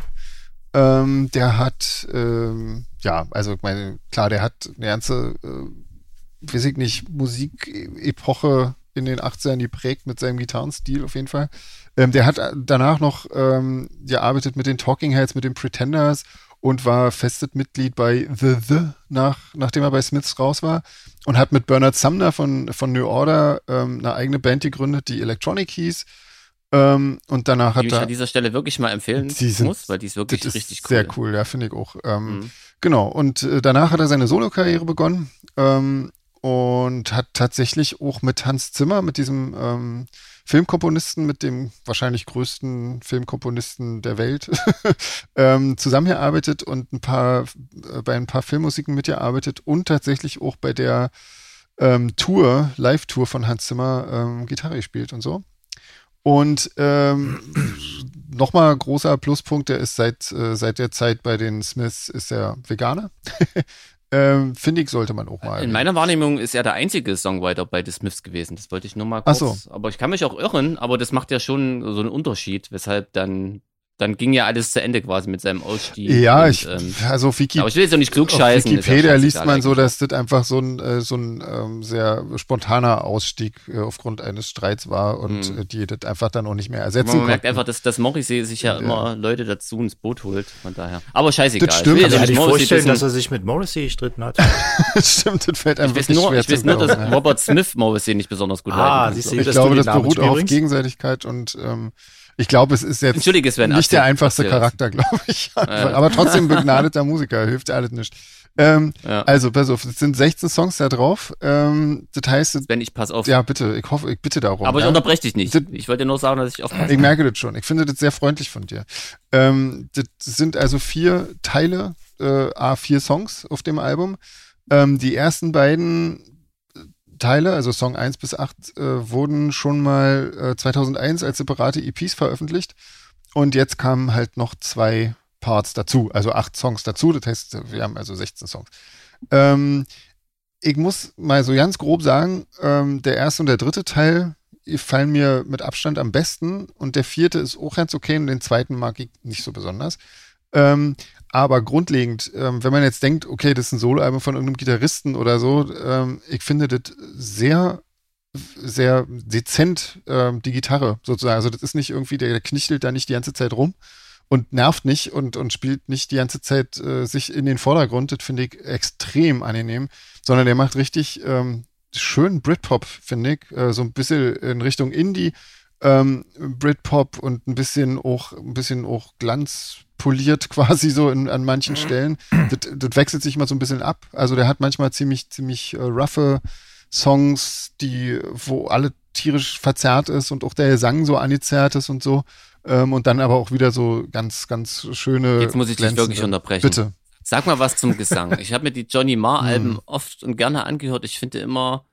Ähm, der hat, ähm, ja, also meine, klar, der hat eine ganze, äh, weiß ich nicht, Musikepoche in den 80ern geprägt mit seinem Gitarrenstil auf jeden Fall. Ähm, der hat danach noch ähm, gearbeitet mit den Talking Heads, mit den Pretenders und war festes Mitglied bei The The, nach, nachdem er bei Smiths raus war. Und hat mit Bernard Sumner von, von New Order ähm, eine eigene Band gegründet, die Electronic hieß. Ähm, und danach hat die er. Die ich an dieser Stelle wirklich mal empfehlen sind, muss, weil die ist wirklich richtig cool. Sehr cool, ja, finde ich auch. Ähm, mhm. Genau. Und äh, danach hat er seine Solokarriere begonnen. Ähm, und hat tatsächlich auch mit Hans Zimmer, mit diesem ähm, Filmkomponisten, mit dem wahrscheinlich größten Filmkomponisten der Welt, ähm, zusammengearbeitet und ein paar, äh, bei ein paar Filmmusiken mitgearbeitet und tatsächlich auch bei der ähm, Tour, Live-Tour von Hans Zimmer ähm, Gitarre gespielt und so. Und ähm, nochmal großer Pluspunkt, der ist seit, äh, seit der Zeit bei den Smiths, ist er Veganer. Ähm, Finde ich, sollte man auch mal. In meiner Wahrnehmung ist er der einzige Songwriter bei The Smiths gewesen. Das wollte ich nur mal kurz. Ach so. Aber ich kann mich auch irren, aber das macht ja schon so einen Unterschied, weshalb dann dann ging ja alles zu Ende quasi mit seinem Ausstieg. Ja, und, ich, ähm, also Wiki, aber ich will jetzt auch nicht klug scheißen. ist ja Wikipedia liest man so, dass das einfach so ein, äh, so ein ähm, sehr spontaner Ausstieg äh, aufgrund eines Streits war und Mhm. äh, die das einfach dann auch nicht mehr ersetzen Man merkt konnten. einfach, dass, dass Morrissey sich ja, Ja. immer Leute dazu ins Boot holt, von daher. Aber scheißegal. Das Ich will stimmt. Kann nicht ich vorstellen, dissen. dass er sich mit Morrissey gestritten hat. Stimmt, das fällt einem Ich wirklich nur, schwer ich weiß nur dass. Robert Smith Morrissey nicht besonders gut Ah, leiden kann. Ich glaube, das beruht auch auf Gegenseitigkeit und ähm, ich glaube, es ist jetzt Sven. nicht der einfachste. Charakter, glaube ich. Ja. Aber trotzdem begnadeter Musiker, hilft ja alles nicht. Ähm, Ja. Also, pass auf, es sind 16 Songs da drauf. Ähm, das heißt, Sven, ich pass auf. ja, bitte, ich hoffe, ich bitte darum. aber ich ja? unterbreche dich nicht. Das- Ich wollte nur sagen, dass ich aufpasse. Ich merke das schon. Ich finde das sehr freundlich von dir. Ähm, das sind also vier Teile, äh, A4 Songs auf dem Album. Ähm, die ersten beiden Teile, also Song 1 bis 8, äh, wurden schon mal äh, 2001 als separate EPs veröffentlicht. Und jetzt kamen halt noch zwei Parts dazu, also acht Songs dazu. Das heißt, wir haben also 16 Songs. Ähm, ich muss mal so ganz grob sagen, ähm, der erste und der dritte Teil fallen mir mit Abstand am besten und der vierte ist auch ganz okay und den zweiten mag ich nicht so besonders. Ähm, aber grundlegend, ähm, wenn man jetzt denkt, okay, das ist ein Soloalbum von irgendeinem Gitarristen oder so, ähm, ich finde das sehr, sehr dezent, ähm, die Gitarre sozusagen. Also das ist nicht irgendwie, der, der knichtelt da nicht die ganze Zeit rum und nervt nicht und, und spielt nicht die ganze Zeit äh, sich in den Vordergrund. Das finde ich extrem angenehm, sondern der macht richtig ähm, schön Britpop, finde ich. Äh, so ein bisschen in Richtung Indie, ähm, Britpop und ein bisschen auch, ein bisschen auch glanzpoliert quasi so in, an manchen Stellen. Das, das wechselt sich mal so ein bisschen ab. Also der hat manchmal ziemlich, ziemlich äh, roughe Songs, die, wo alle tierisch verzerrt ist und auch der Gesang so angezerrt ist und so. Ähm, und dann aber auch wieder so ganz, ganz schöne. Jetzt muss ich dich wirklich glänzende- unterbrechen. Bitte. Sag mal was zum Gesang. Ich habe mir die Johnny Marr-Alben Hm. oft und gerne angehört. Ich finde immer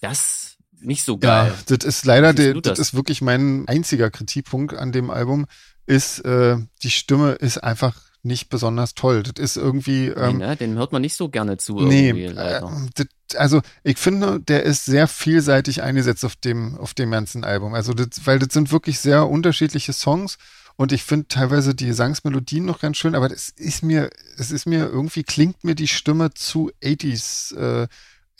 das nicht so geil. Ja, das ist leider, du das? das? ist wirklich mein einziger Kritikpunkt an dem Album, ist, äh, die Stimme ist einfach nicht besonders toll. Das ist irgendwie, ähm, nee, ne? Den hört man nicht so gerne zu Nee, irgendwie, leider. äh, das, also ich finde, der ist sehr vielseitig eingesetzt auf dem, auf dem ganzen Album. Also das, weil das sind wirklich sehr unterschiedliche Songs und ich finde teilweise die Gesangsmelodien noch ganz schön, aber das ist mir, es ist mir irgendwie klingt mir die Stimme zu 80s, äh,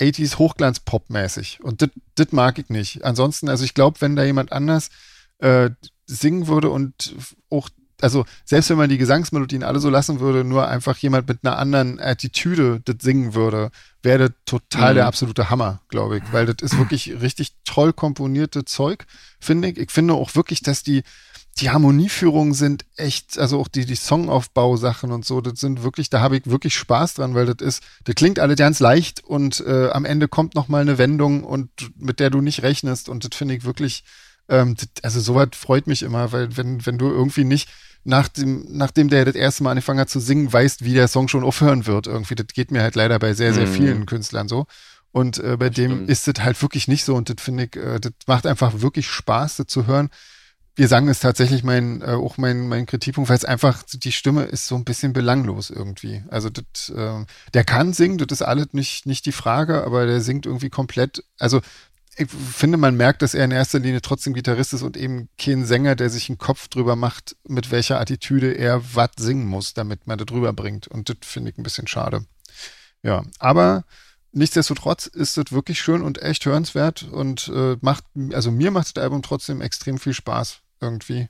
80s Hochglanz-Pop-mäßig und das mag ich nicht. Ansonsten, also ich glaube, wenn da jemand anders äh, singen würde und auch also selbst wenn man die Gesangsmelodien alle so lassen würde, nur einfach jemand mit einer anderen Attitüde das singen würde, wäre das total Mhm. der absolute Hammer, glaube ich, weil das ist wirklich richtig toll komponierte Zeug, finde ich. Ich finde auch wirklich, dass die die Harmonieführungen sind echt, also auch die, die Songaufbausachen und so, das sind wirklich, da habe ich wirklich Spaß dran, weil das ist, das klingt alles ganz leicht und äh, am Ende kommt noch mal eine Wendung und mit der du nicht rechnest und das finde ich wirklich, ähm, das, also sowas freut mich immer, weil wenn, wenn du irgendwie nicht nach dem, nachdem der das erste Mal angefangen hat zu singen, weißt, wie der Song schon aufhören wird irgendwie, das geht mir halt leider bei sehr, sehr Mhm. vielen Künstlern so. Und äh, bei dem stimmt. ist das halt wirklich nicht so und das finde ich, äh, das macht einfach wirklich Spaß, das zu hören. Sagen ist tatsächlich mein, äh, auch mein, mein Kritikpunkt, weil es einfach, die Stimme ist so ein bisschen belanglos irgendwie. Also das, äh, der kann singen, das ist alles nicht, nicht die Frage, aber der singt irgendwie komplett, also ich finde, man merkt, dass er in erster Linie trotzdem Gitarrist ist und eben kein Sänger, der sich einen Kopf drüber macht, mit welcher Attitüde er was singen muss, damit man das drüber bringt. Und das finde ich ein bisschen schade. Ja, aber nichtsdestotrotz ist es wirklich schön und echt hörenswert und äh, macht, also mir macht das Album trotzdem extrem viel Spaß irgendwie.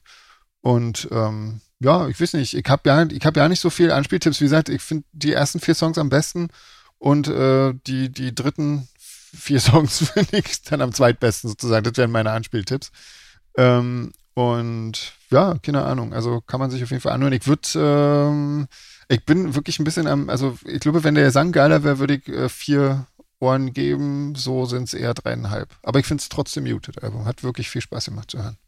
Und ähm, ja, ich weiß nicht, ich habe ja, habe ja nicht so viel Anspieltipps. Wie gesagt, ich finde die ersten vier Songs am besten und äh, die, die dritten vier Songs finde ich dann am zweitbesten sozusagen. Das wären meine Anspieltipps. Ähm, und ja, keine Ahnung. Also kann man sich auf jeden Fall anhören. Ich würde, ähm, ich bin wirklich ein bisschen am, also ich glaube, wenn der Gesang geiler wäre, würde ich äh, vier Ohren geben. So sind es eher dreieinhalb. Aber ich finde es trotzdem muted Album. Hat wirklich viel Spaß gemacht zu hören.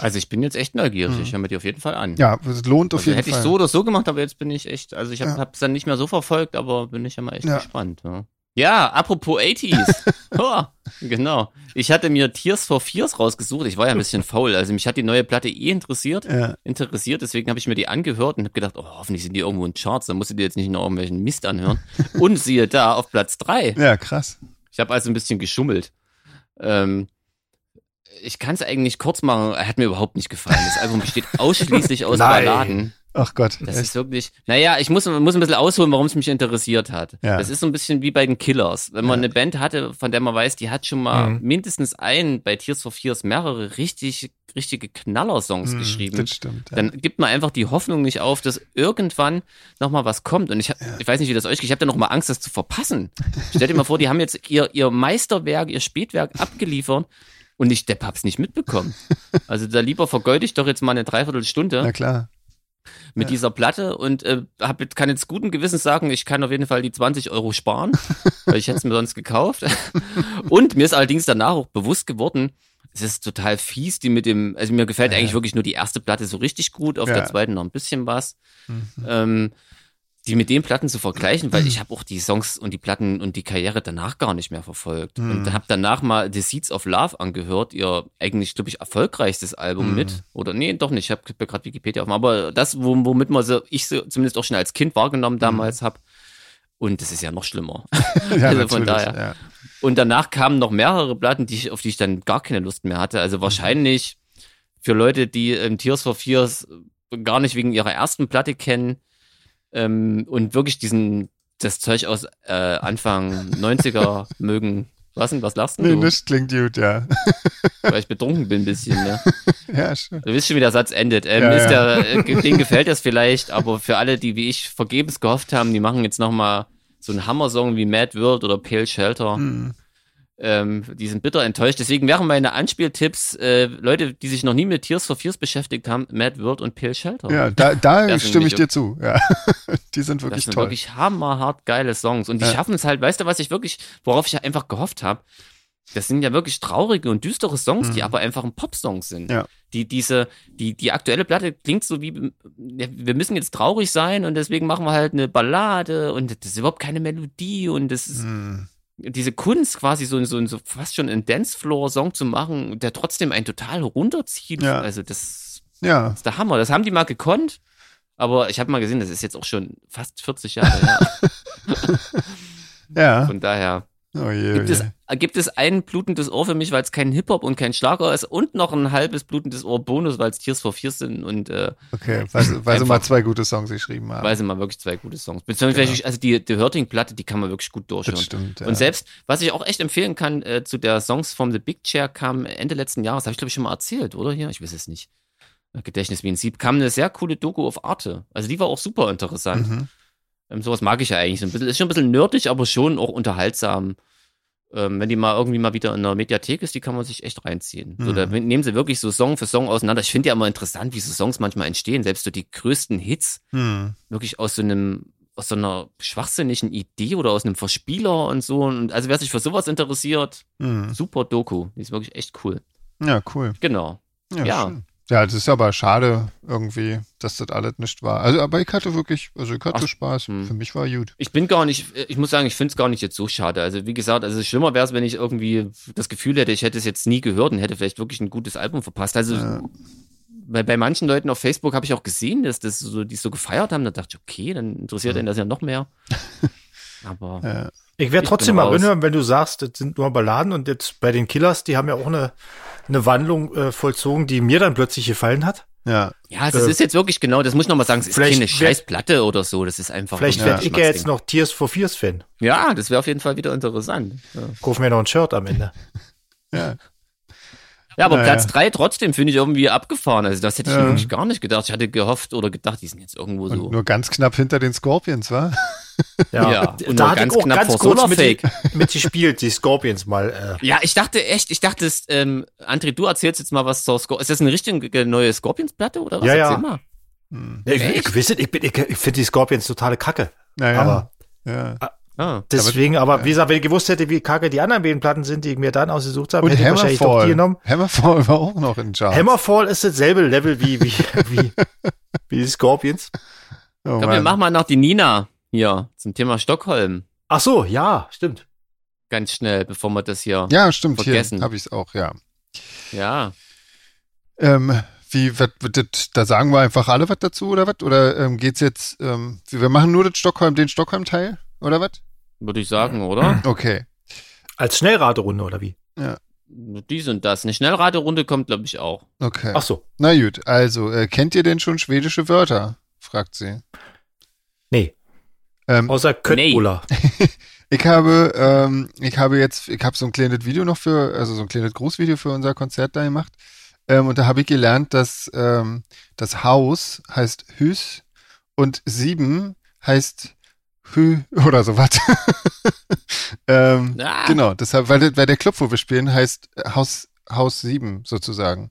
Also ich bin jetzt echt neugierig. Mhm. Ich höre mir die auf jeden Fall an. Ja, es lohnt auf also jeden hätte Fall. ich so oder so gemacht, aber jetzt bin ich echt, also ich habe Ja. es dann nicht mehr so verfolgt, aber bin ich ja mal echt Ja. gespannt. Ja. ja, apropos 80s. oh, genau. Ich hatte mir Tears for Fears rausgesucht. Ich war ja ein bisschen faul. Also mich hat die neue Platte eh interessiert. ja. interessiert, deswegen habe ich mir die angehört und habe gedacht, oh, hoffentlich sind die irgendwo in Charts, dann musst du dir jetzt nicht noch irgendwelchen Mist anhören. und siehe da, auf Platz drei. ja, krass. Ich habe also ein bisschen geschummelt. Ähm, ich kann es eigentlich kurz machen. Er hat mir überhaupt nicht gefallen. Das Album besteht ausschließlich aus Balladen. Ach Gott. Das echt? ist wirklich. Naja, ich muss, muss ein bisschen ausholen, warum es mich interessiert hat. Ja. Das ist so ein bisschen wie bei den Killers. Wenn man ja. eine Band hatte, von der man weiß, die hat schon mal mhm. mindestens einen, bei Tears for Fears mehrere richtig, richtige Knallersongs mhm, geschrieben. Das stimmt. Ja. Dann gibt man einfach die Hoffnung nicht auf, dass irgendwann nochmal was kommt. Und ich, ich weiß nicht, wie das euch geht. Ich habe da nochmal Angst, das zu verpassen. Stellt dir mal vor, die haben jetzt ihr, ihr Meisterwerk, ihr Spätwerk abgeliefert und ich Depp hab's nicht mitbekommen. Also da lieber vergeude ich doch jetzt mal eine Dreiviertelstunde. Na klar. Mit ja. dieser Platte und äh, hab, kann jetzt guten Gewissens sagen, ich kann auf jeden Fall die 20 Euro sparen, weil ich hätte es mir sonst gekauft. und mir ist allerdings danach auch bewusst geworden, es ist total fies, die mit dem, also mir gefällt ja. eigentlich wirklich nur die erste Platte so richtig gut, auf ja. der zweiten noch ein bisschen was. Mhm. Ähm, die mit den Platten zu vergleichen, weil ich habe auch die Songs und die Platten und die Karriere danach gar nicht mehr verfolgt. Mhm. Und habe danach mal The Seeds of Love angehört, ihr eigentlich, glaube ich, erfolgreichstes Album mhm. mit. Oder nee, doch nicht, ich habe gerade Wikipedia offen. Aber das, womit man so, ich so zumindest auch schon als Kind wahrgenommen damals mhm. habe. Und das ist ja noch schlimmer. ja, also von daher. Ja. Und danach kamen noch mehrere Platten, die ich, auf die ich dann gar keine Lust mehr hatte. Also wahrscheinlich für Leute, die ähm, Tears for Fears gar nicht wegen ihrer ersten Platte kennen, ähm, und wirklich diesen, das Zeug aus äh, Anfang 90er mögen. Was denn, was lachst du? Nee, das klingt gut, ja. Weil ich betrunken bin ein bisschen, ne? ja, schon. Du wisst schon, wie der Satz endet. Ähm, ja, ist ja. Der, äh, denen gefällt das vielleicht, aber für alle, die wie ich vergebens gehofft haben, die machen jetzt nochmal so einen Hammer-Song wie Mad World oder Pale Shelter. Mhm. Ähm, die sind bitter enttäuscht. Deswegen wären meine Anspieltipps, äh, Leute, die sich noch nie mit Tears for Fears beschäftigt haben, Mad World und Pale Shelter. Ja, da, da stimme ich dir zu. Ja. die sind wirklich das sind toll. wirklich hammerhart geile Songs. Und die ja. schaffen es halt, weißt du, was ich wirklich, worauf ich einfach gehofft habe? Das sind ja wirklich traurige und düstere Songs, mhm. die aber einfach ein Pop-Songs sind. Ja. Die, diese, die, die aktuelle Platte klingt so wie, wir müssen jetzt traurig sein und deswegen machen wir halt eine Ballade und das ist überhaupt keine Melodie und das ist, mhm diese Kunst quasi so, so, so fast schon einen Dancefloor-Song zu machen, der trotzdem einen total runterzieht. Ja. Also das, ja. ist der Hammer. Das haben die mal gekonnt, aber ich habe mal gesehen, das ist jetzt auch schon fast 40 Jahre her. ja. Von daher. Oh je, gibt, oh es, gibt es ein blutendes Ohr für mich, weil es kein Hip-Hop und kein Schlager ist und noch ein halbes blutendes Ohr Bonus, weil es Tears for Fears sind und äh, Okay, weil, weil sie mal zwei gute Songs geschrieben haben. Weil sie mal wirklich zwei gute Songs. Beziehungsweise, ja. also die, die Hurting-Platte, die kann man wirklich gut durchhören. Das stimmt, ja. Und selbst, was ich auch echt empfehlen kann, äh, zu der Songs from the Big Chair kam Ende letzten Jahres, habe ich glaube ich schon mal erzählt, oder hier? Ich weiß es nicht. Gedächtnis wie ein Sieb, kam eine sehr coole Doku auf Arte. Also die war auch super interessant. Mhm. Ähm, sowas mag ich ja eigentlich so ein bisschen. Ist schon ein bisschen nerdig, aber schon auch unterhaltsam ähm, wenn die mal irgendwie mal wieder in der Mediathek ist, die kann man sich echt reinziehen. Mhm. So, da mhm. nehmen sie wirklich so Song für Song auseinander. Ich finde ja immer interessant, wie so Songs manchmal entstehen. Selbst so die größten Hits mhm. wirklich aus so einem aus so einer schwachsinnigen Idee oder aus einem Verspieler und so. Und also wer sich für sowas interessiert, mhm. super Doku. Die ist wirklich echt cool. Ja, cool. Genau. Ja. ja. Ja, das ist aber schade irgendwie, dass das alles nicht war. Also, aber ich hatte wirklich, also ich hatte Ach, Spaß. Hm. Für mich war gut. Ich bin gar nicht, ich muss sagen, ich finde es gar nicht jetzt so schade. Also, wie gesagt, also schlimmer wäre es, wenn ich irgendwie das Gefühl hätte, ich hätte es jetzt nie gehört und hätte vielleicht wirklich ein gutes Album verpasst. Also, ja. bei, bei manchen Leuten auf Facebook habe ich auch gesehen, dass das so, die so gefeiert haben. Da dachte ich, okay, dann interessiert ja. einen das ja noch mehr. Aber. Ja. Ich werde trotzdem mal reinhören, wenn du sagst, das sind nur Balladen und jetzt bei den Killers, die haben ja auch eine, eine Wandlung äh, vollzogen, die mir dann plötzlich gefallen hat. Ja. Ja, also äh, ist jetzt wirklich genau, das muss ich nochmal sagen, es ist keine scheiß Platte oder so, das ist einfach. Vielleicht werde ich ja jetzt noch Tears for Fears Fan. Ja, das wäre auf jeden Fall wieder interessant. Ja. Kauf mir noch ein Shirt am Ende. ja. Ja, aber naja. Platz drei trotzdem finde ich irgendwie abgefahren. Also das hätte ich ja. wirklich gar nicht gedacht. Ich hatte gehofft oder gedacht, die sind jetzt irgendwo so. Und nur ganz knapp hinter den Scorpions, wa? Ja, ja. und da ganz knapp ganz vor kurz Solarfake. Mit, mitgespielt, die Scorpions mal. Äh. Ja, ich dachte echt, ich dachte, ähm, André, du erzählst jetzt mal was zur Scorpions. Ist das eine richtige neue Scorpions-Platte oder was? Ja, ja. Mal. Hm. ja ich, ich, ich, ich, ich, ich finde die Scorpions totale Kacke. Naja. Aber ja. Ah, Deswegen, aber wie gesagt, wenn ich gewusst hätte, wie kacke die anderen beiden Platten sind, die ich mir dann ausgesucht habe, Und hätte Hammerfall. ich wahrscheinlich doch die genommen. Hammerfall war auch noch in Charts. Hammerfall ist dasselbe Level wie, wie, wie, wie die Scorpions. Oh, Komm, wir machen mal noch die Nina hier zum Thema Stockholm. Ach so, ja, stimmt. Ganz schnell, bevor wir das hier Ja, stimmt, vergessen. hier habe ich es auch, ja. Ja. Ähm, wie, wat, wat, da sagen wir einfach alle was dazu oder was? Oder ähm, geht's jetzt, ähm, wir machen nur das Stockholm, den Stockholm-Teil oder was? Würde ich sagen, oder? Okay. Als Schnellraterunde oder wie? Ja. Dies und das. Eine Schnellraterunde kommt, glaube ich, auch. Okay. Ach so. Na gut, also, äh, kennt ihr denn schon schwedische Wörter? fragt sie. Nee. Ähm, Außer Köttbullar. Nee. ich habe, ähm, ich habe jetzt, ich habe so ein kleines Video noch für, also so ein kleines Grußvideo für unser Konzert da gemacht. Ähm, und da habe ich gelernt, dass ähm, das Haus heißt Hüs und sieben heißt Hü oder sowas. ähm, ah. Genau, deshalb, weil, weil der Club, wo wir spielen, heißt Haus, Haus 7 sozusagen.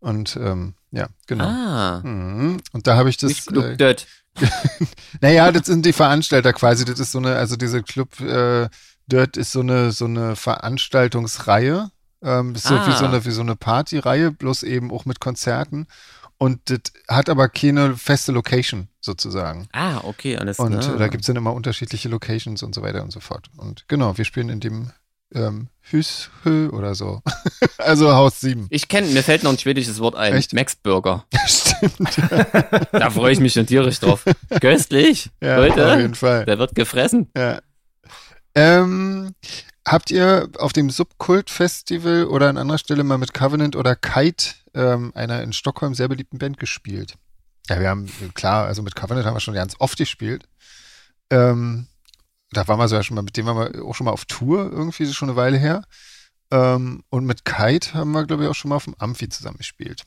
Und ähm, ja, genau. Ah. Mhm. Und da habe ich das. Nicht Club äh, naja, das sind die Veranstalter quasi. Das ist so eine, also diese Club äh, Dirt ist so eine so eine Veranstaltungsreihe. Ähm, ist ah. so wie so ah. eine wie so eine Partyreihe, bloß eben auch mit Konzerten. Und das hat aber keine feste Location sozusagen. Ah, okay, alles klar. Und äh, da gibt es dann immer unterschiedliche Locations und so weiter und so fort. Und genau, wir spielen in dem ähm, Hüshö oder so. also Haus 7. Ich kenne, mir fällt noch ein schwedisches Wort ein. Echt? Max Burger. Stimmt. da freue ich mich schon tierisch drauf. Köstlich. Ja, Leute, auf jeden Fall. Der wird gefressen. Ja. Ähm, habt ihr auf dem Subkult-Festival oder an anderer Stelle mal mit Covenant oder Kite, ähm, einer in Stockholm sehr beliebten Band, gespielt? Ja, wir haben, klar, also mit Covenant haben wir schon ganz oft gespielt. Ähm, da waren wir sogar schon mal, mit dem waren wir auch schon mal auf Tour, irgendwie, schon eine Weile her. Ähm, und mit Kite haben wir, glaube ich, auch schon mal auf dem Amphi zusammengespielt.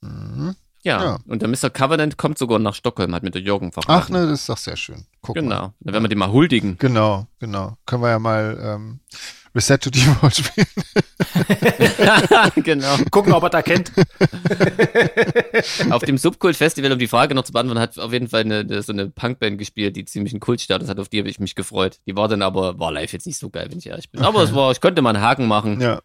Mhm. Ja, ja, und der Mr. Covenant kommt sogar nach Stockholm, hat mit der Jürgen verraten. Ach ne, das ist doch sehr schön. Guck genau, mal. dann werden wir den mal huldigen. Genau, genau. Können wir ja mal ähm, Reset to Default spielen. genau. Gucken, ob er da kennt. auf dem Subkult-Festival, um die Frage noch zu beantworten, hat auf jeden Fall eine, so eine Punkband gespielt, die ziemlich einen Kultstatus hat, auf die habe ich mich gefreut. Die war dann aber, war live jetzt nicht so geil, wenn ich ehrlich bin. Aber es war, ich konnte mal einen Haken machen. Ja.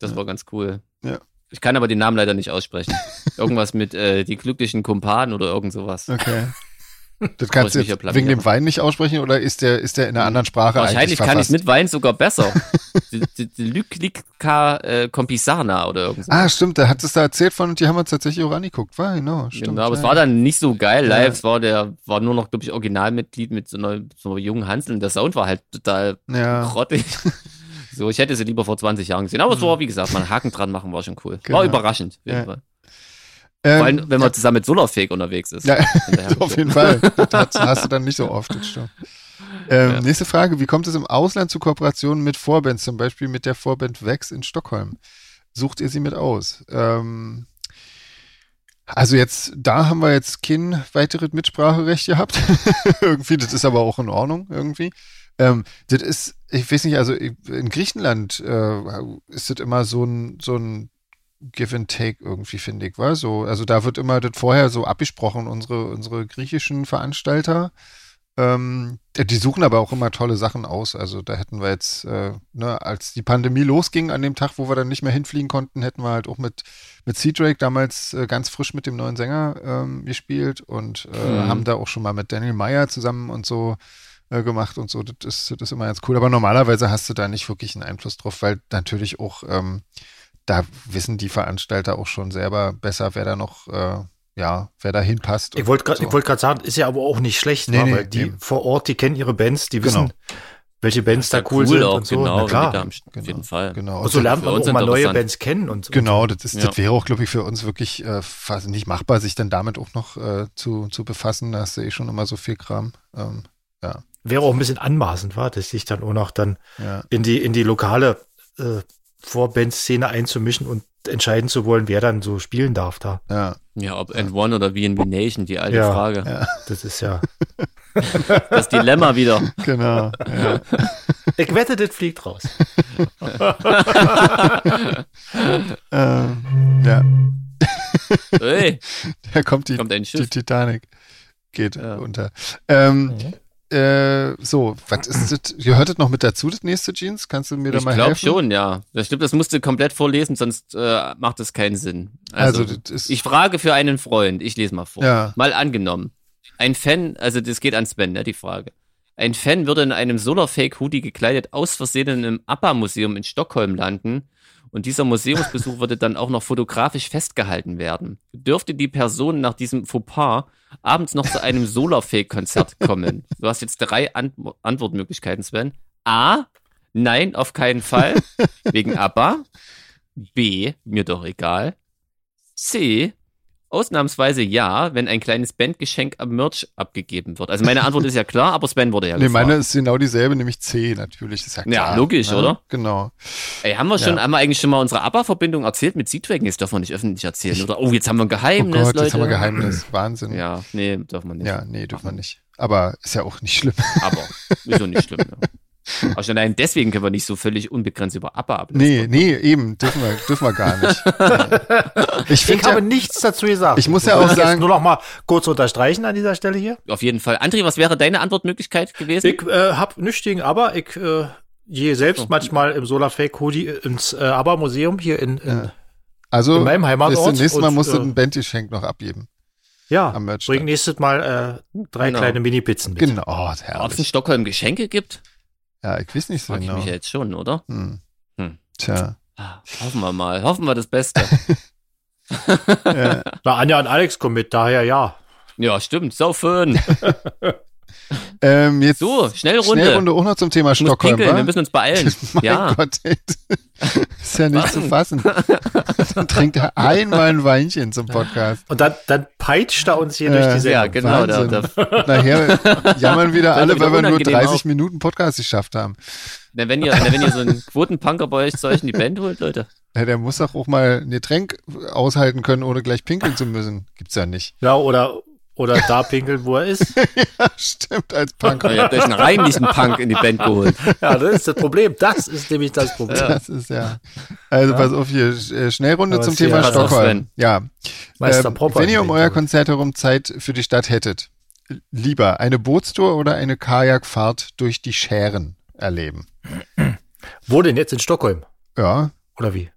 Das ja. war ganz cool. Ja. Ich kann aber den Namen leider nicht aussprechen. Irgendwas mit äh, die glücklichen Kumpanen oder irgend sowas. Okay. Das kannst du wegen dem Wein nicht aussprechen oder ist der, ist der in einer anderen Sprache Wahrscheinlich kann ich mit Wein sogar besser. Lyklika äh, Kompisana oder irgendwas. Ah, stimmt, der hat es da erzählt von und die haben uns tatsächlich auch angeguckt. War, genau, stimmt. Genau, aber ja. es war dann nicht so geil live. Ja. Es war der, war nur noch, glaube ich, Originalmitglied mit so einer, so einer jungen Hansel und der Sound war halt total ja. grottig. So, ich hätte sie lieber vor 20 Jahren gesehen. Aber es war, mhm. wie gesagt, mal einen Haken dran machen war schon cool. Genau. War überraschend, auf jeden Fall. Ähm, Vor allem, wenn man ja. zusammen mit Solarfake unterwegs ist. Ja, auf jeden Fall. Das hast du dann nicht so oft, das stimmt. Ähm, ja. Nächste Frage. Wie kommt es im Ausland zu Kooperationen mit Vorbands, zum Beispiel mit der Vorband Vex in Stockholm? Sucht ihr sie mit aus? Ähm, also jetzt, da haben wir jetzt kein weiteres Mitspracherecht gehabt. irgendwie, das ist aber auch in Ordnung irgendwie. Ähm, das ist, ich weiß nicht, also in Griechenland äh, ist das immer so ein, so ein Give and Take irgendwie, finde ich, war so. Also da wird immer das vorher so abgesprochen, unsere, unsere griechischen Veranstalter. Ähm, die suchen aber auch immer tolle Sachen aus. Also da hätten wir jetzt, äh, ne, als die Pandemie losging, an dem Tag, wo wir dann nicht mehr hinfliegen konnten, hätten wir halt auch mit, mit Sea Drake damals äh, ganz frisch mit dem neuen Sänger ähm, gespielt und äh, mhm. haben da auch schon mal mit Daniel Meyer zusammen und so äh, gemacht und so. Das ist, das ist immer ganz cool. Aber normalerweise hast du da nicht wirklich einen Einfluss drauf, weil natürlich auch ähm, da wissen die Veranstalter auch schon selber besser, wer da noch, äh, ja, wer da hinpasst. Ich wollte gerade so. wollt sagen, ist ja aber auch nicht schlecht, nee, nee, weil die nee. vor Ort, die kennen ihre Bands, die wissen, genau. welche Bands da cool, cool sind auch, und so. Genau, Na klar. Auf genau, jeden Fall. Genau. Und so lernt man auch mal neue Bands kennen und so. Genau, das, ist, ja. das wäre auch, glaube ich, für uns wirklich äh, fast nicht machbar, sich dann damit auch noch äh, zu, zu befassen. Da hast du eh schon immer so viel Kram. Ähm, ja. Wäre auch ein bisschen anmaßend, war, dass sich dann auch noch dann ja. in die, in die lokale äh, Vorband-Szene einzumischen und entscheiden zu wollen, wer dann so spielen darf da. Ja, ja ob and One oder VNB Nation, die alte ja, Frage. Ja. Das ist ja das Dilemma wieder. Genau. Ja. Ich wette, das fliegt raus. ähm, ja. Hey. Da kommt die, kommt die Titanic. Geht ja. unter. Ähm, mhm. Äh, so, was ist das? Gehört das noch mit dazu, das nächste Jeans? Kannst du mir da ich mal helfen? Ich glaube schon, ja. Das stimmt, das musst du komplett vorlesen, sonst äh, macht das keinen Sinn. Also, also ich frage für einen Freund, ich lese mal vor. Ja. Mal angenommen. Ein Fan, also das geht an Sven, ne, die Frage. Ein Fan würde in einem Solarfake-Hoodie gekleidet aus Versehen in einem ABBA-Museum in Stockholm landen und dieser Museumsbesuch würde dann auch noch fotografisch festgehalten werden. Dürfte die Person nach diesem Fauxpas abends noch zu einem Solarfake-Konzert kommen? Du hast jetzt drei Ant Antwortmöglichkeiten, Sven. A. Nein, auf keinen Fall. Wegen ABBA. B, mir doch egal. C, Ausnahmsweise ja, wenn ein kleines Bandgeschenk am Merch abgegeben wird. Also meine Antwort ist ja klar, aber Sven wurde ja Nee, meine ist genau dieselbe, nämlich C natürlich. Ist ja, klar, ja logisch, ne? oder? Genau. Ey, haben wir schon, Ja. haben wir eigentlich schon mal unsere ABBA-Verbindung erzählt mit Seatwagon? Jetzt dürfen wir nicht öffentlich erzählen, oder? Oh, jetzt haben wir ein Oh Geheimnis, Gott, Leute. jetzt haben wir Geheimnis. Wahnsinn. Ja, Ja, nee, dürfen wir nicht. nee, dürfen wir nicht. Aber ist ja auch nicht schlimm. Aber ist doch nicht schlimm, ja. Aber schon allein deswegen können wir nicht so völlig unbegrenzt über ABBA ablästern. Nee, nee, eben, dürfen wir, dürfen wir gar nicht. Ich Ich habe ja, nichts dazu gesagt. Ich muss ja auch sagen- Nur noch mal kurz unterstreichen an dieser Stelle hier. Auf jeden Fall. André, was wäre deine Antwortmöglichkeit gewesen? Ich äh, hab nichts gegen aber ich äh, gehe selbst So. manchmal im Solarfake Hoodie ins äh, aber Museum hier in, in ja. also, in meinem Heimatort das nächste Mal und, musst du äh, ein Bandgeschenk noch abgeben. am Merch bring nächstes Mal äh, drei Genau. kleine Mini-Pizzen mit. Genau, oh, Ob es in herrlich. Stockholm Geschenke gibt? Ja, ich weiß nicht so Frag ich genau. mich ja jetzt schon, oder? Hm. Hm. Tja. Ah, Hoffen wir mal. Hoffen wir das Beste. Ja. Na, Anja und Alex kommen mit, daher ja. ja, stimmt. Saufen. Ähm, jetzt So, Schnellrunde. Schnellrunde auch noch zum Thema Ich Stockholm, pinkeln, wir müssen uns beeilen. mein ja. Gott, ist ja nicht zu fassen. Dann trinkt er einmal ein Weinchen zum Podcast. Und dann, dann peitscht er uns hier Äh, durch die Sendung. Ja, genau. Da, da, Nachher jammern wieder alle, wieder weil wir nur unangenehm 30 auf. Minuten Podcast geschafft haben. na, wenn, ihr, na, wenn ihr so einen Quotenpunker bei euch zu euch in die Band holt, Leute. Ja, der muss doch auch mal ein Getränk aushalten können, ohne gleich pinkeln zu müssen. Gibt's ja nicht. Ja, oder, oder da pinkeln, wo er ist. Ja, stimmt, als Punk. Ihr habt euch einen reinlichen Punk in die Band geholt. Ja, das ist das Problem. Das ist nämlich das Problem. Das ist ja. Also pass auf hier, äh, Schnellrunde Aber zum ja- Thema Stockholm. Ja. Meister Propper wenn ihr um euer Konzert herum Zeit für die Stadt hättet, lieber eine Bootstour oder eine Kajakfahrt durch die Schären erleben? Wo denn jetzt in Stockholm? Ja, Oder wie?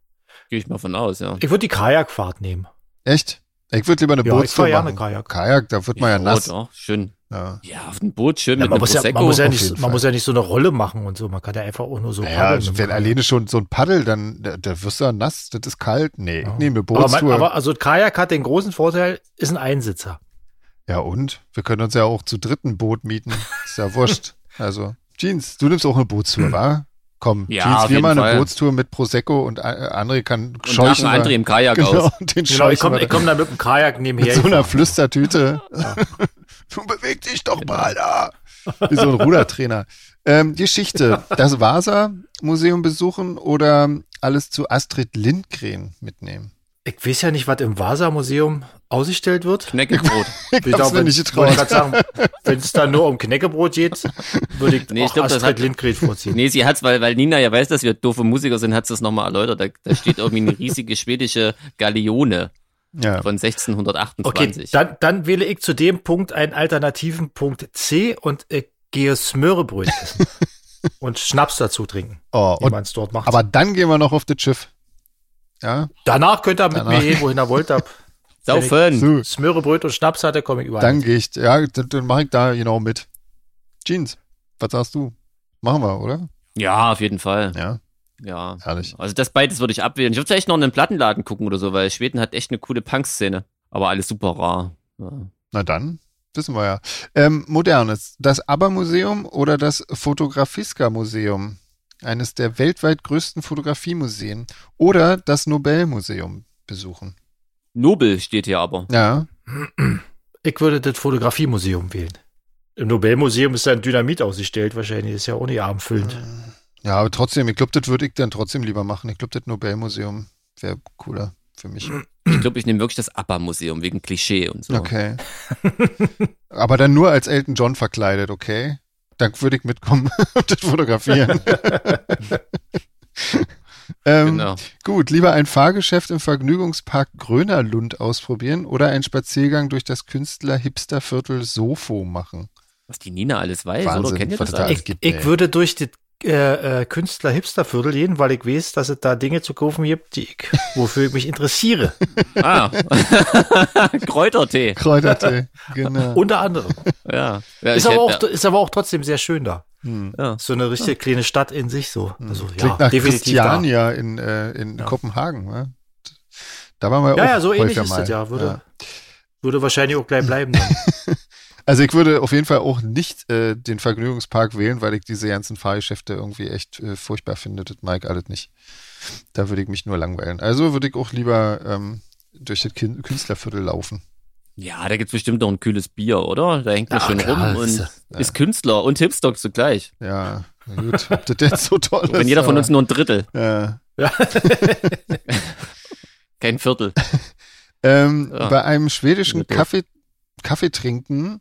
Gehe ich mal von aus, ja. Ich würde die Kajakfahrt nehmen. echt? Ich würde lieber eine Ja, ich Bootstour fahr ja machen. eine Kajak. Kajak, da wird man ja, nass. doch, schön. Ja. Ja, auf dem Boot schön Ja, mit man, muss ja, man, muss ja nicht, man muss ja nicht so eine Rolle machen und so. Man kann ja einfach auch nur so Naja, paddeln wenn alleine schon so ein Paddel, dann da, da wirst du ja nass, das ist kalt. Nee, ich nehme eine aber, man, Bootstour. aber also Kajak hat den großen Vorteil, ist ein Einsitzer. ja und? Wir können uns ja auch zu dritten Boot mieten. Ist ja wurscht. Also, Jeans, du nimmst auch eine Bootstour, wa? Komm, Ja, wir mal eine Fall. Bootstour mit Prosecco und äh, André kann und scheuchen. nach André im Kajak genau, aus. den Genau, ich komme komm da mit dem Kajak nebenher. mit so einer. Flüstertüte. du beweg dich doch mal da. Wie so ein Rudertrainer. Ähm, Geschichte. Das Vasa-Museum besuchen oder alles zu Astrid Lindgren mitnehmen? Ich weiß ja nicht, was im Vasa-Museum ausgestellt wird. Knäckebrot. Ich hab's mir nicht wollte getraut. wenn es da nur um Knäckebrot geht, würde ich, Nee, ich glaub, das Astrid hat- Lindgren vorziehen. Nee, sie hat's, weil, weil Nina ja weiß, dass wir doofe Musiker sind, hat sie es nochmal erläutert. Da, da steht irgendwie eine riesige schwedische Galeone Ja. von 1628. Okay, dann, dann wähle ich zu dem Punkt einen alternativen Punkt C und ich gehe Smörebröt essen. und Schnaps dazu trinken, Oh, wie und, man es dort macht. aber dann gehen wir noch auf das Schiff. Ja, danach könnt ihr mit Danach. mir gehen, wohin ihr wollt. Hab. Saufen. so, Smörebröt und Schnaps hatte, komme ich überall. dann gehe ich, ja, dann, dann mache ich da genau mit. Jeans, was sagst du? Machen wir, oder? Ja, auf jeden Fall. Ja, Ja. herrlich. Also das beides würde ich abwählen. Ich würde vielleicht noch in einen Plattenladen gucken oder so, weil Schweden hat echt eine coole Punk-Szene. Aber alles super rar. Ja. Na dann, wissen wir ja. Ähm, Modernes, das ABBA-Museum oder das Fotografiska-Museum? Eines der weltweit größten Fotografiemuseen. Oder das Nobelmuseum besuchen. Nobel steht hier aber. Ja, Ich würde das Fotografiemuseum wählen. Im Nobelmuseum ist dann Dynamit ausgestellt, wahrscheinlich. Ist ja auch nicht armfüllend. ja, aber trotzdem, ich glaube, das würde ich dann trotzdem lieber machen. Ich glaube, das Nobelmuseum wäre cooler für mich. Ich glaube, ich nehme wirklich das ABBA-Museum wegen Klischee und so. Okay. aber dann nur als Elton John verkleidet, okay? Dann würde ich mitkommen und das fotografieren. ähm, Genau. Gut, lieber ein Fahrgeschäft im Vergnügungspark Grönerlund ausprobieren oder einen Spaziergang durch das Künstler-Hipster-Viertel Sofo machen. Was die Nina alles weiß, Wahnsinn, oder? Kennt ihr was das da alles? Ich, gibt, ich würde durch das äh, äh, Künstler-Hipster-Viertel gehen, weil ich weiß, dass es da Dinge zu kaufen gibt, die ich, wofür ich mich interessiere. Ah. Kräutertee. Kräutertee, genau. Unter anderem. Ja. ja Ist aber, auch, ist aber auch trotzdem sehr schön da. Hm. ja. So eine richtige kleine Stadt in sich so. Also, ja, Klingt nach definitiv da. Christiania in, äh, in Kopenhagen. Ne? Da waren wir Ja, auch ja, so ähnlich ist mal. das ja. Würde, Ja. würde wahrscheinlich auch gleich bleiben. Also ich würde auf jeden Fall auch nicht äh, den Vergnügungspark wählen, weil ich diese ganzen Fahrgeschäfte irgendwie echt äh, furchtbar finde. Das mag ich alles nicht. Da würde ich mich nur langweilen. Also würde ich auch lieber ähm, durch das Künstlerviertel laufen. Ja, da gibt's bestimmt noch ein kühles Bier, oder? Da hängt er schön klar, rum und ja. ist Künstler und Hipstock zugleich. Ja, gut, ob das jetzt so toll ist. Wenn jeder von uns nur ein Drittel. Ja. ja. Kein Viertel. ähm, ja. Bei einem schwedischen Kaffee, Kaffeetrinken,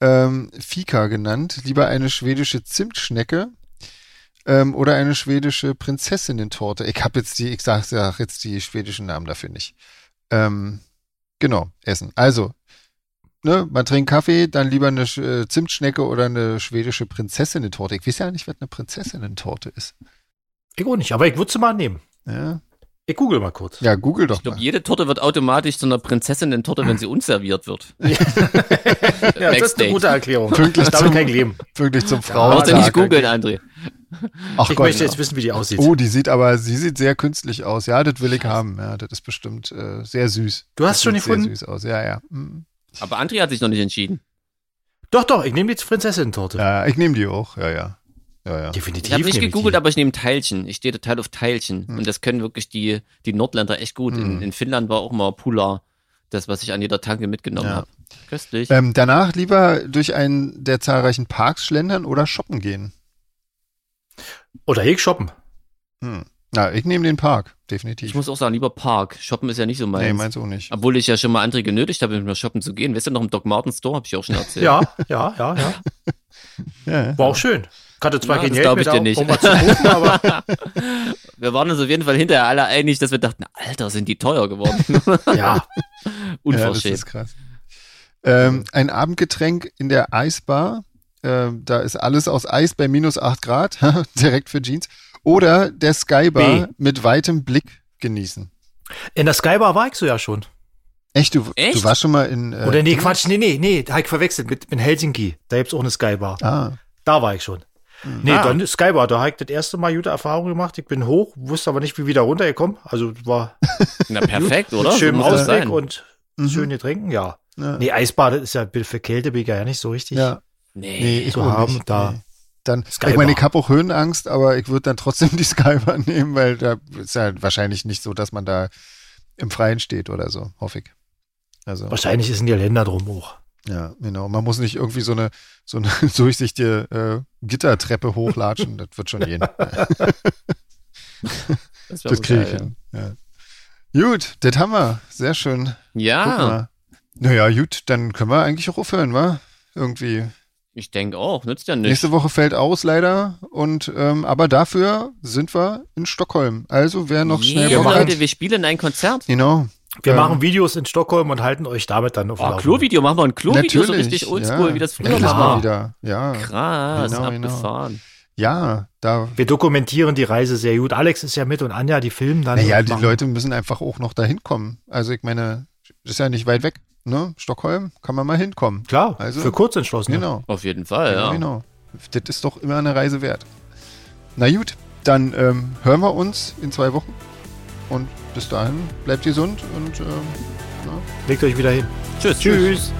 ähm, Fika genannt, lieber eine schwedische Zimtschnecke ähm, oder eine schwedische Prinzessinnen-Torte. Ich habe jetzt die, ich sag, sag jetzt die schwedischen Namen dafür nicht. Ähm, Genau, Essen. Also, ne, man trinkt Kaffee, dann lieber eine äh, Zimtschnecke oder eine schwedische Prinzessinnen-Torte. Ich weiß ja nicht, was eine Prinzessinnen-Torte ist. Ich auch nicht, aber ich würde sie mal nehmen. Ja. Ich google mal kurz. Ja, google doch. Ich glaube, jede Torte wird automatisch zu einer Prinzessinnen-Torte, wenn sie unserviert wird. ja, das ist eine gute Erklärung. Pünktlich ich zum, kein Leben. Pünktlich zum Frauen. Brauchst du nicht googeln, André. Ach ich Gott, möchte jetzt wissen, wie die aussieht. Oh, die sieht aber, sie sieht sehr künstlich aus. Ja, das will ich haben. Ja, das ist bestimmt äh, sehr süß. Du hast das schon gefunden? Sehr süß aus. Ja, ja. Mhm. Aber André hat sich noch nicht entschieden. Doch, doch, ich nehme die Prinzessin-Torte. Ja, ich nehme die auch. Ja, ja. Ja, ja. Definitiv. Ich habe nicht gegoogelt, aber ich nehme Teilchen. Ich stehe total auf Teilchen. Hm. Und das können wirklich die, die Nordländer echt gut. Hm. In, in, Finnland war auch mal Pula, das, was ich an jeder Tanke mitgenommen ja. habe. Köstlich. Ähm, danach lieber durch einen der zahlreichen Parks schlendern oder shoppen gehen. Oder ich shoppen. Hm. Na, ich nehme den Park, definitiv. Ich muss auch sagen, lieber Park. Shoppen ist ja nicht so meins. Nee, meins auch nicht. Obwohl ich ja schon mal andere genötigt habe, mit mir shoppen zu gehen. Weißt du noch im Doc Martens Store, habe ich auch schon erzählt. ja, ja, ja, ja. ja War auch schön. Ich hatte zwar ja, kein Geld ich dir nicht. Um gucken, aber wir waren uns auf jeden Fall hinterher alle einig, dass wir dachten, Alter, sind die teuer geworden. ja. Unverschämt. Ja, das ist krass. Ähm, ein Abendgetränk in der Eisbar ähm, da ist alles aus Eis bei minus 8 Grad, direkt für Jeans. Oder der Skybar B. mit weitem Blick genießen. In der Skybar war ich so ja schon. Echt? Du, Echt? du warst schon mal in. Äh, Oder nee, Quatsch, nee, nee, nee, da hab ich verwechselt mit, in Helsinki. Da gibt's auch eine Skybar. Ah. Da war ich schon. Mhm. Nee, ah. dann Skybar, da habe ich das erste Mal gute Erfahrung gemacht. Ich bin hoch, wusste aber nicht, wie wieder runtergekommen. Also war. Na perfekt, oder? Schön so Ausblick und mhm. schön trinken, ja. ja. Nee, Eisbad ist ja für Kälte bin ich ja nicht so richtig. Ja. Nee, nee ich zu haben nicht. da. Nee. Dann, ich meine, ich habe auch Höhenangst, aber ich würde dann trotzdem die Skybar nehmen, weil da ist ja wahrscheinlich nicht so, dass man da im Freien steht oder so, hoffe ich. Also, wahrscheinlich ist in die Länder drum hoch. Ja, genau. Man muss nicht irgendwie so eine, so eine durchsichtige äh, Gittertreppe hochlatschen. das wird schon gehen. das, das kriege ich hin. Ja. Gut, das haben wir. Sehr schön. Ja. Naja, gut, dann können wir eigentlich auch aufhören, wa? Irgendwie. Ich denke auch, nützt ja nichts. Nächste Woche fällt aus leider und ähm, aber dafür sind wir in Stockholm. Also wer noch yeah, schnell Bock Leute, wir spielen ein Konzert. Genau. Wir ähm, machen Videos in Stockholm und halten euch damit dann auf oh, Klo-Video, machen wir ein Klo-Video so richtig oldschool, ja. wie das früher war. Wieder. Ja. Krass, genau, genau. abgefahren. Genau. Ja, da. Wir dokumentieren die Reise sehr gut. Alex ist ja mit und Anja, die filmen dann. Naja, die Leute müssen einfach auch noch dahin kommen. Also ich meine, ist ja nicht weit weg ne, Stockholm, kann man mal hinkommen. Klar, also, für kurz entschlossen. Genau. Auf jeden Fall, ja. Genau. Das ist doch immer eine Reise wert. Na gut, dann ähm, hören wir uns in zwei Wochen. Und bis dahin bleibt gesund und ähm, legt euch wieder hin. Tschüss. Tschüss. tschüss.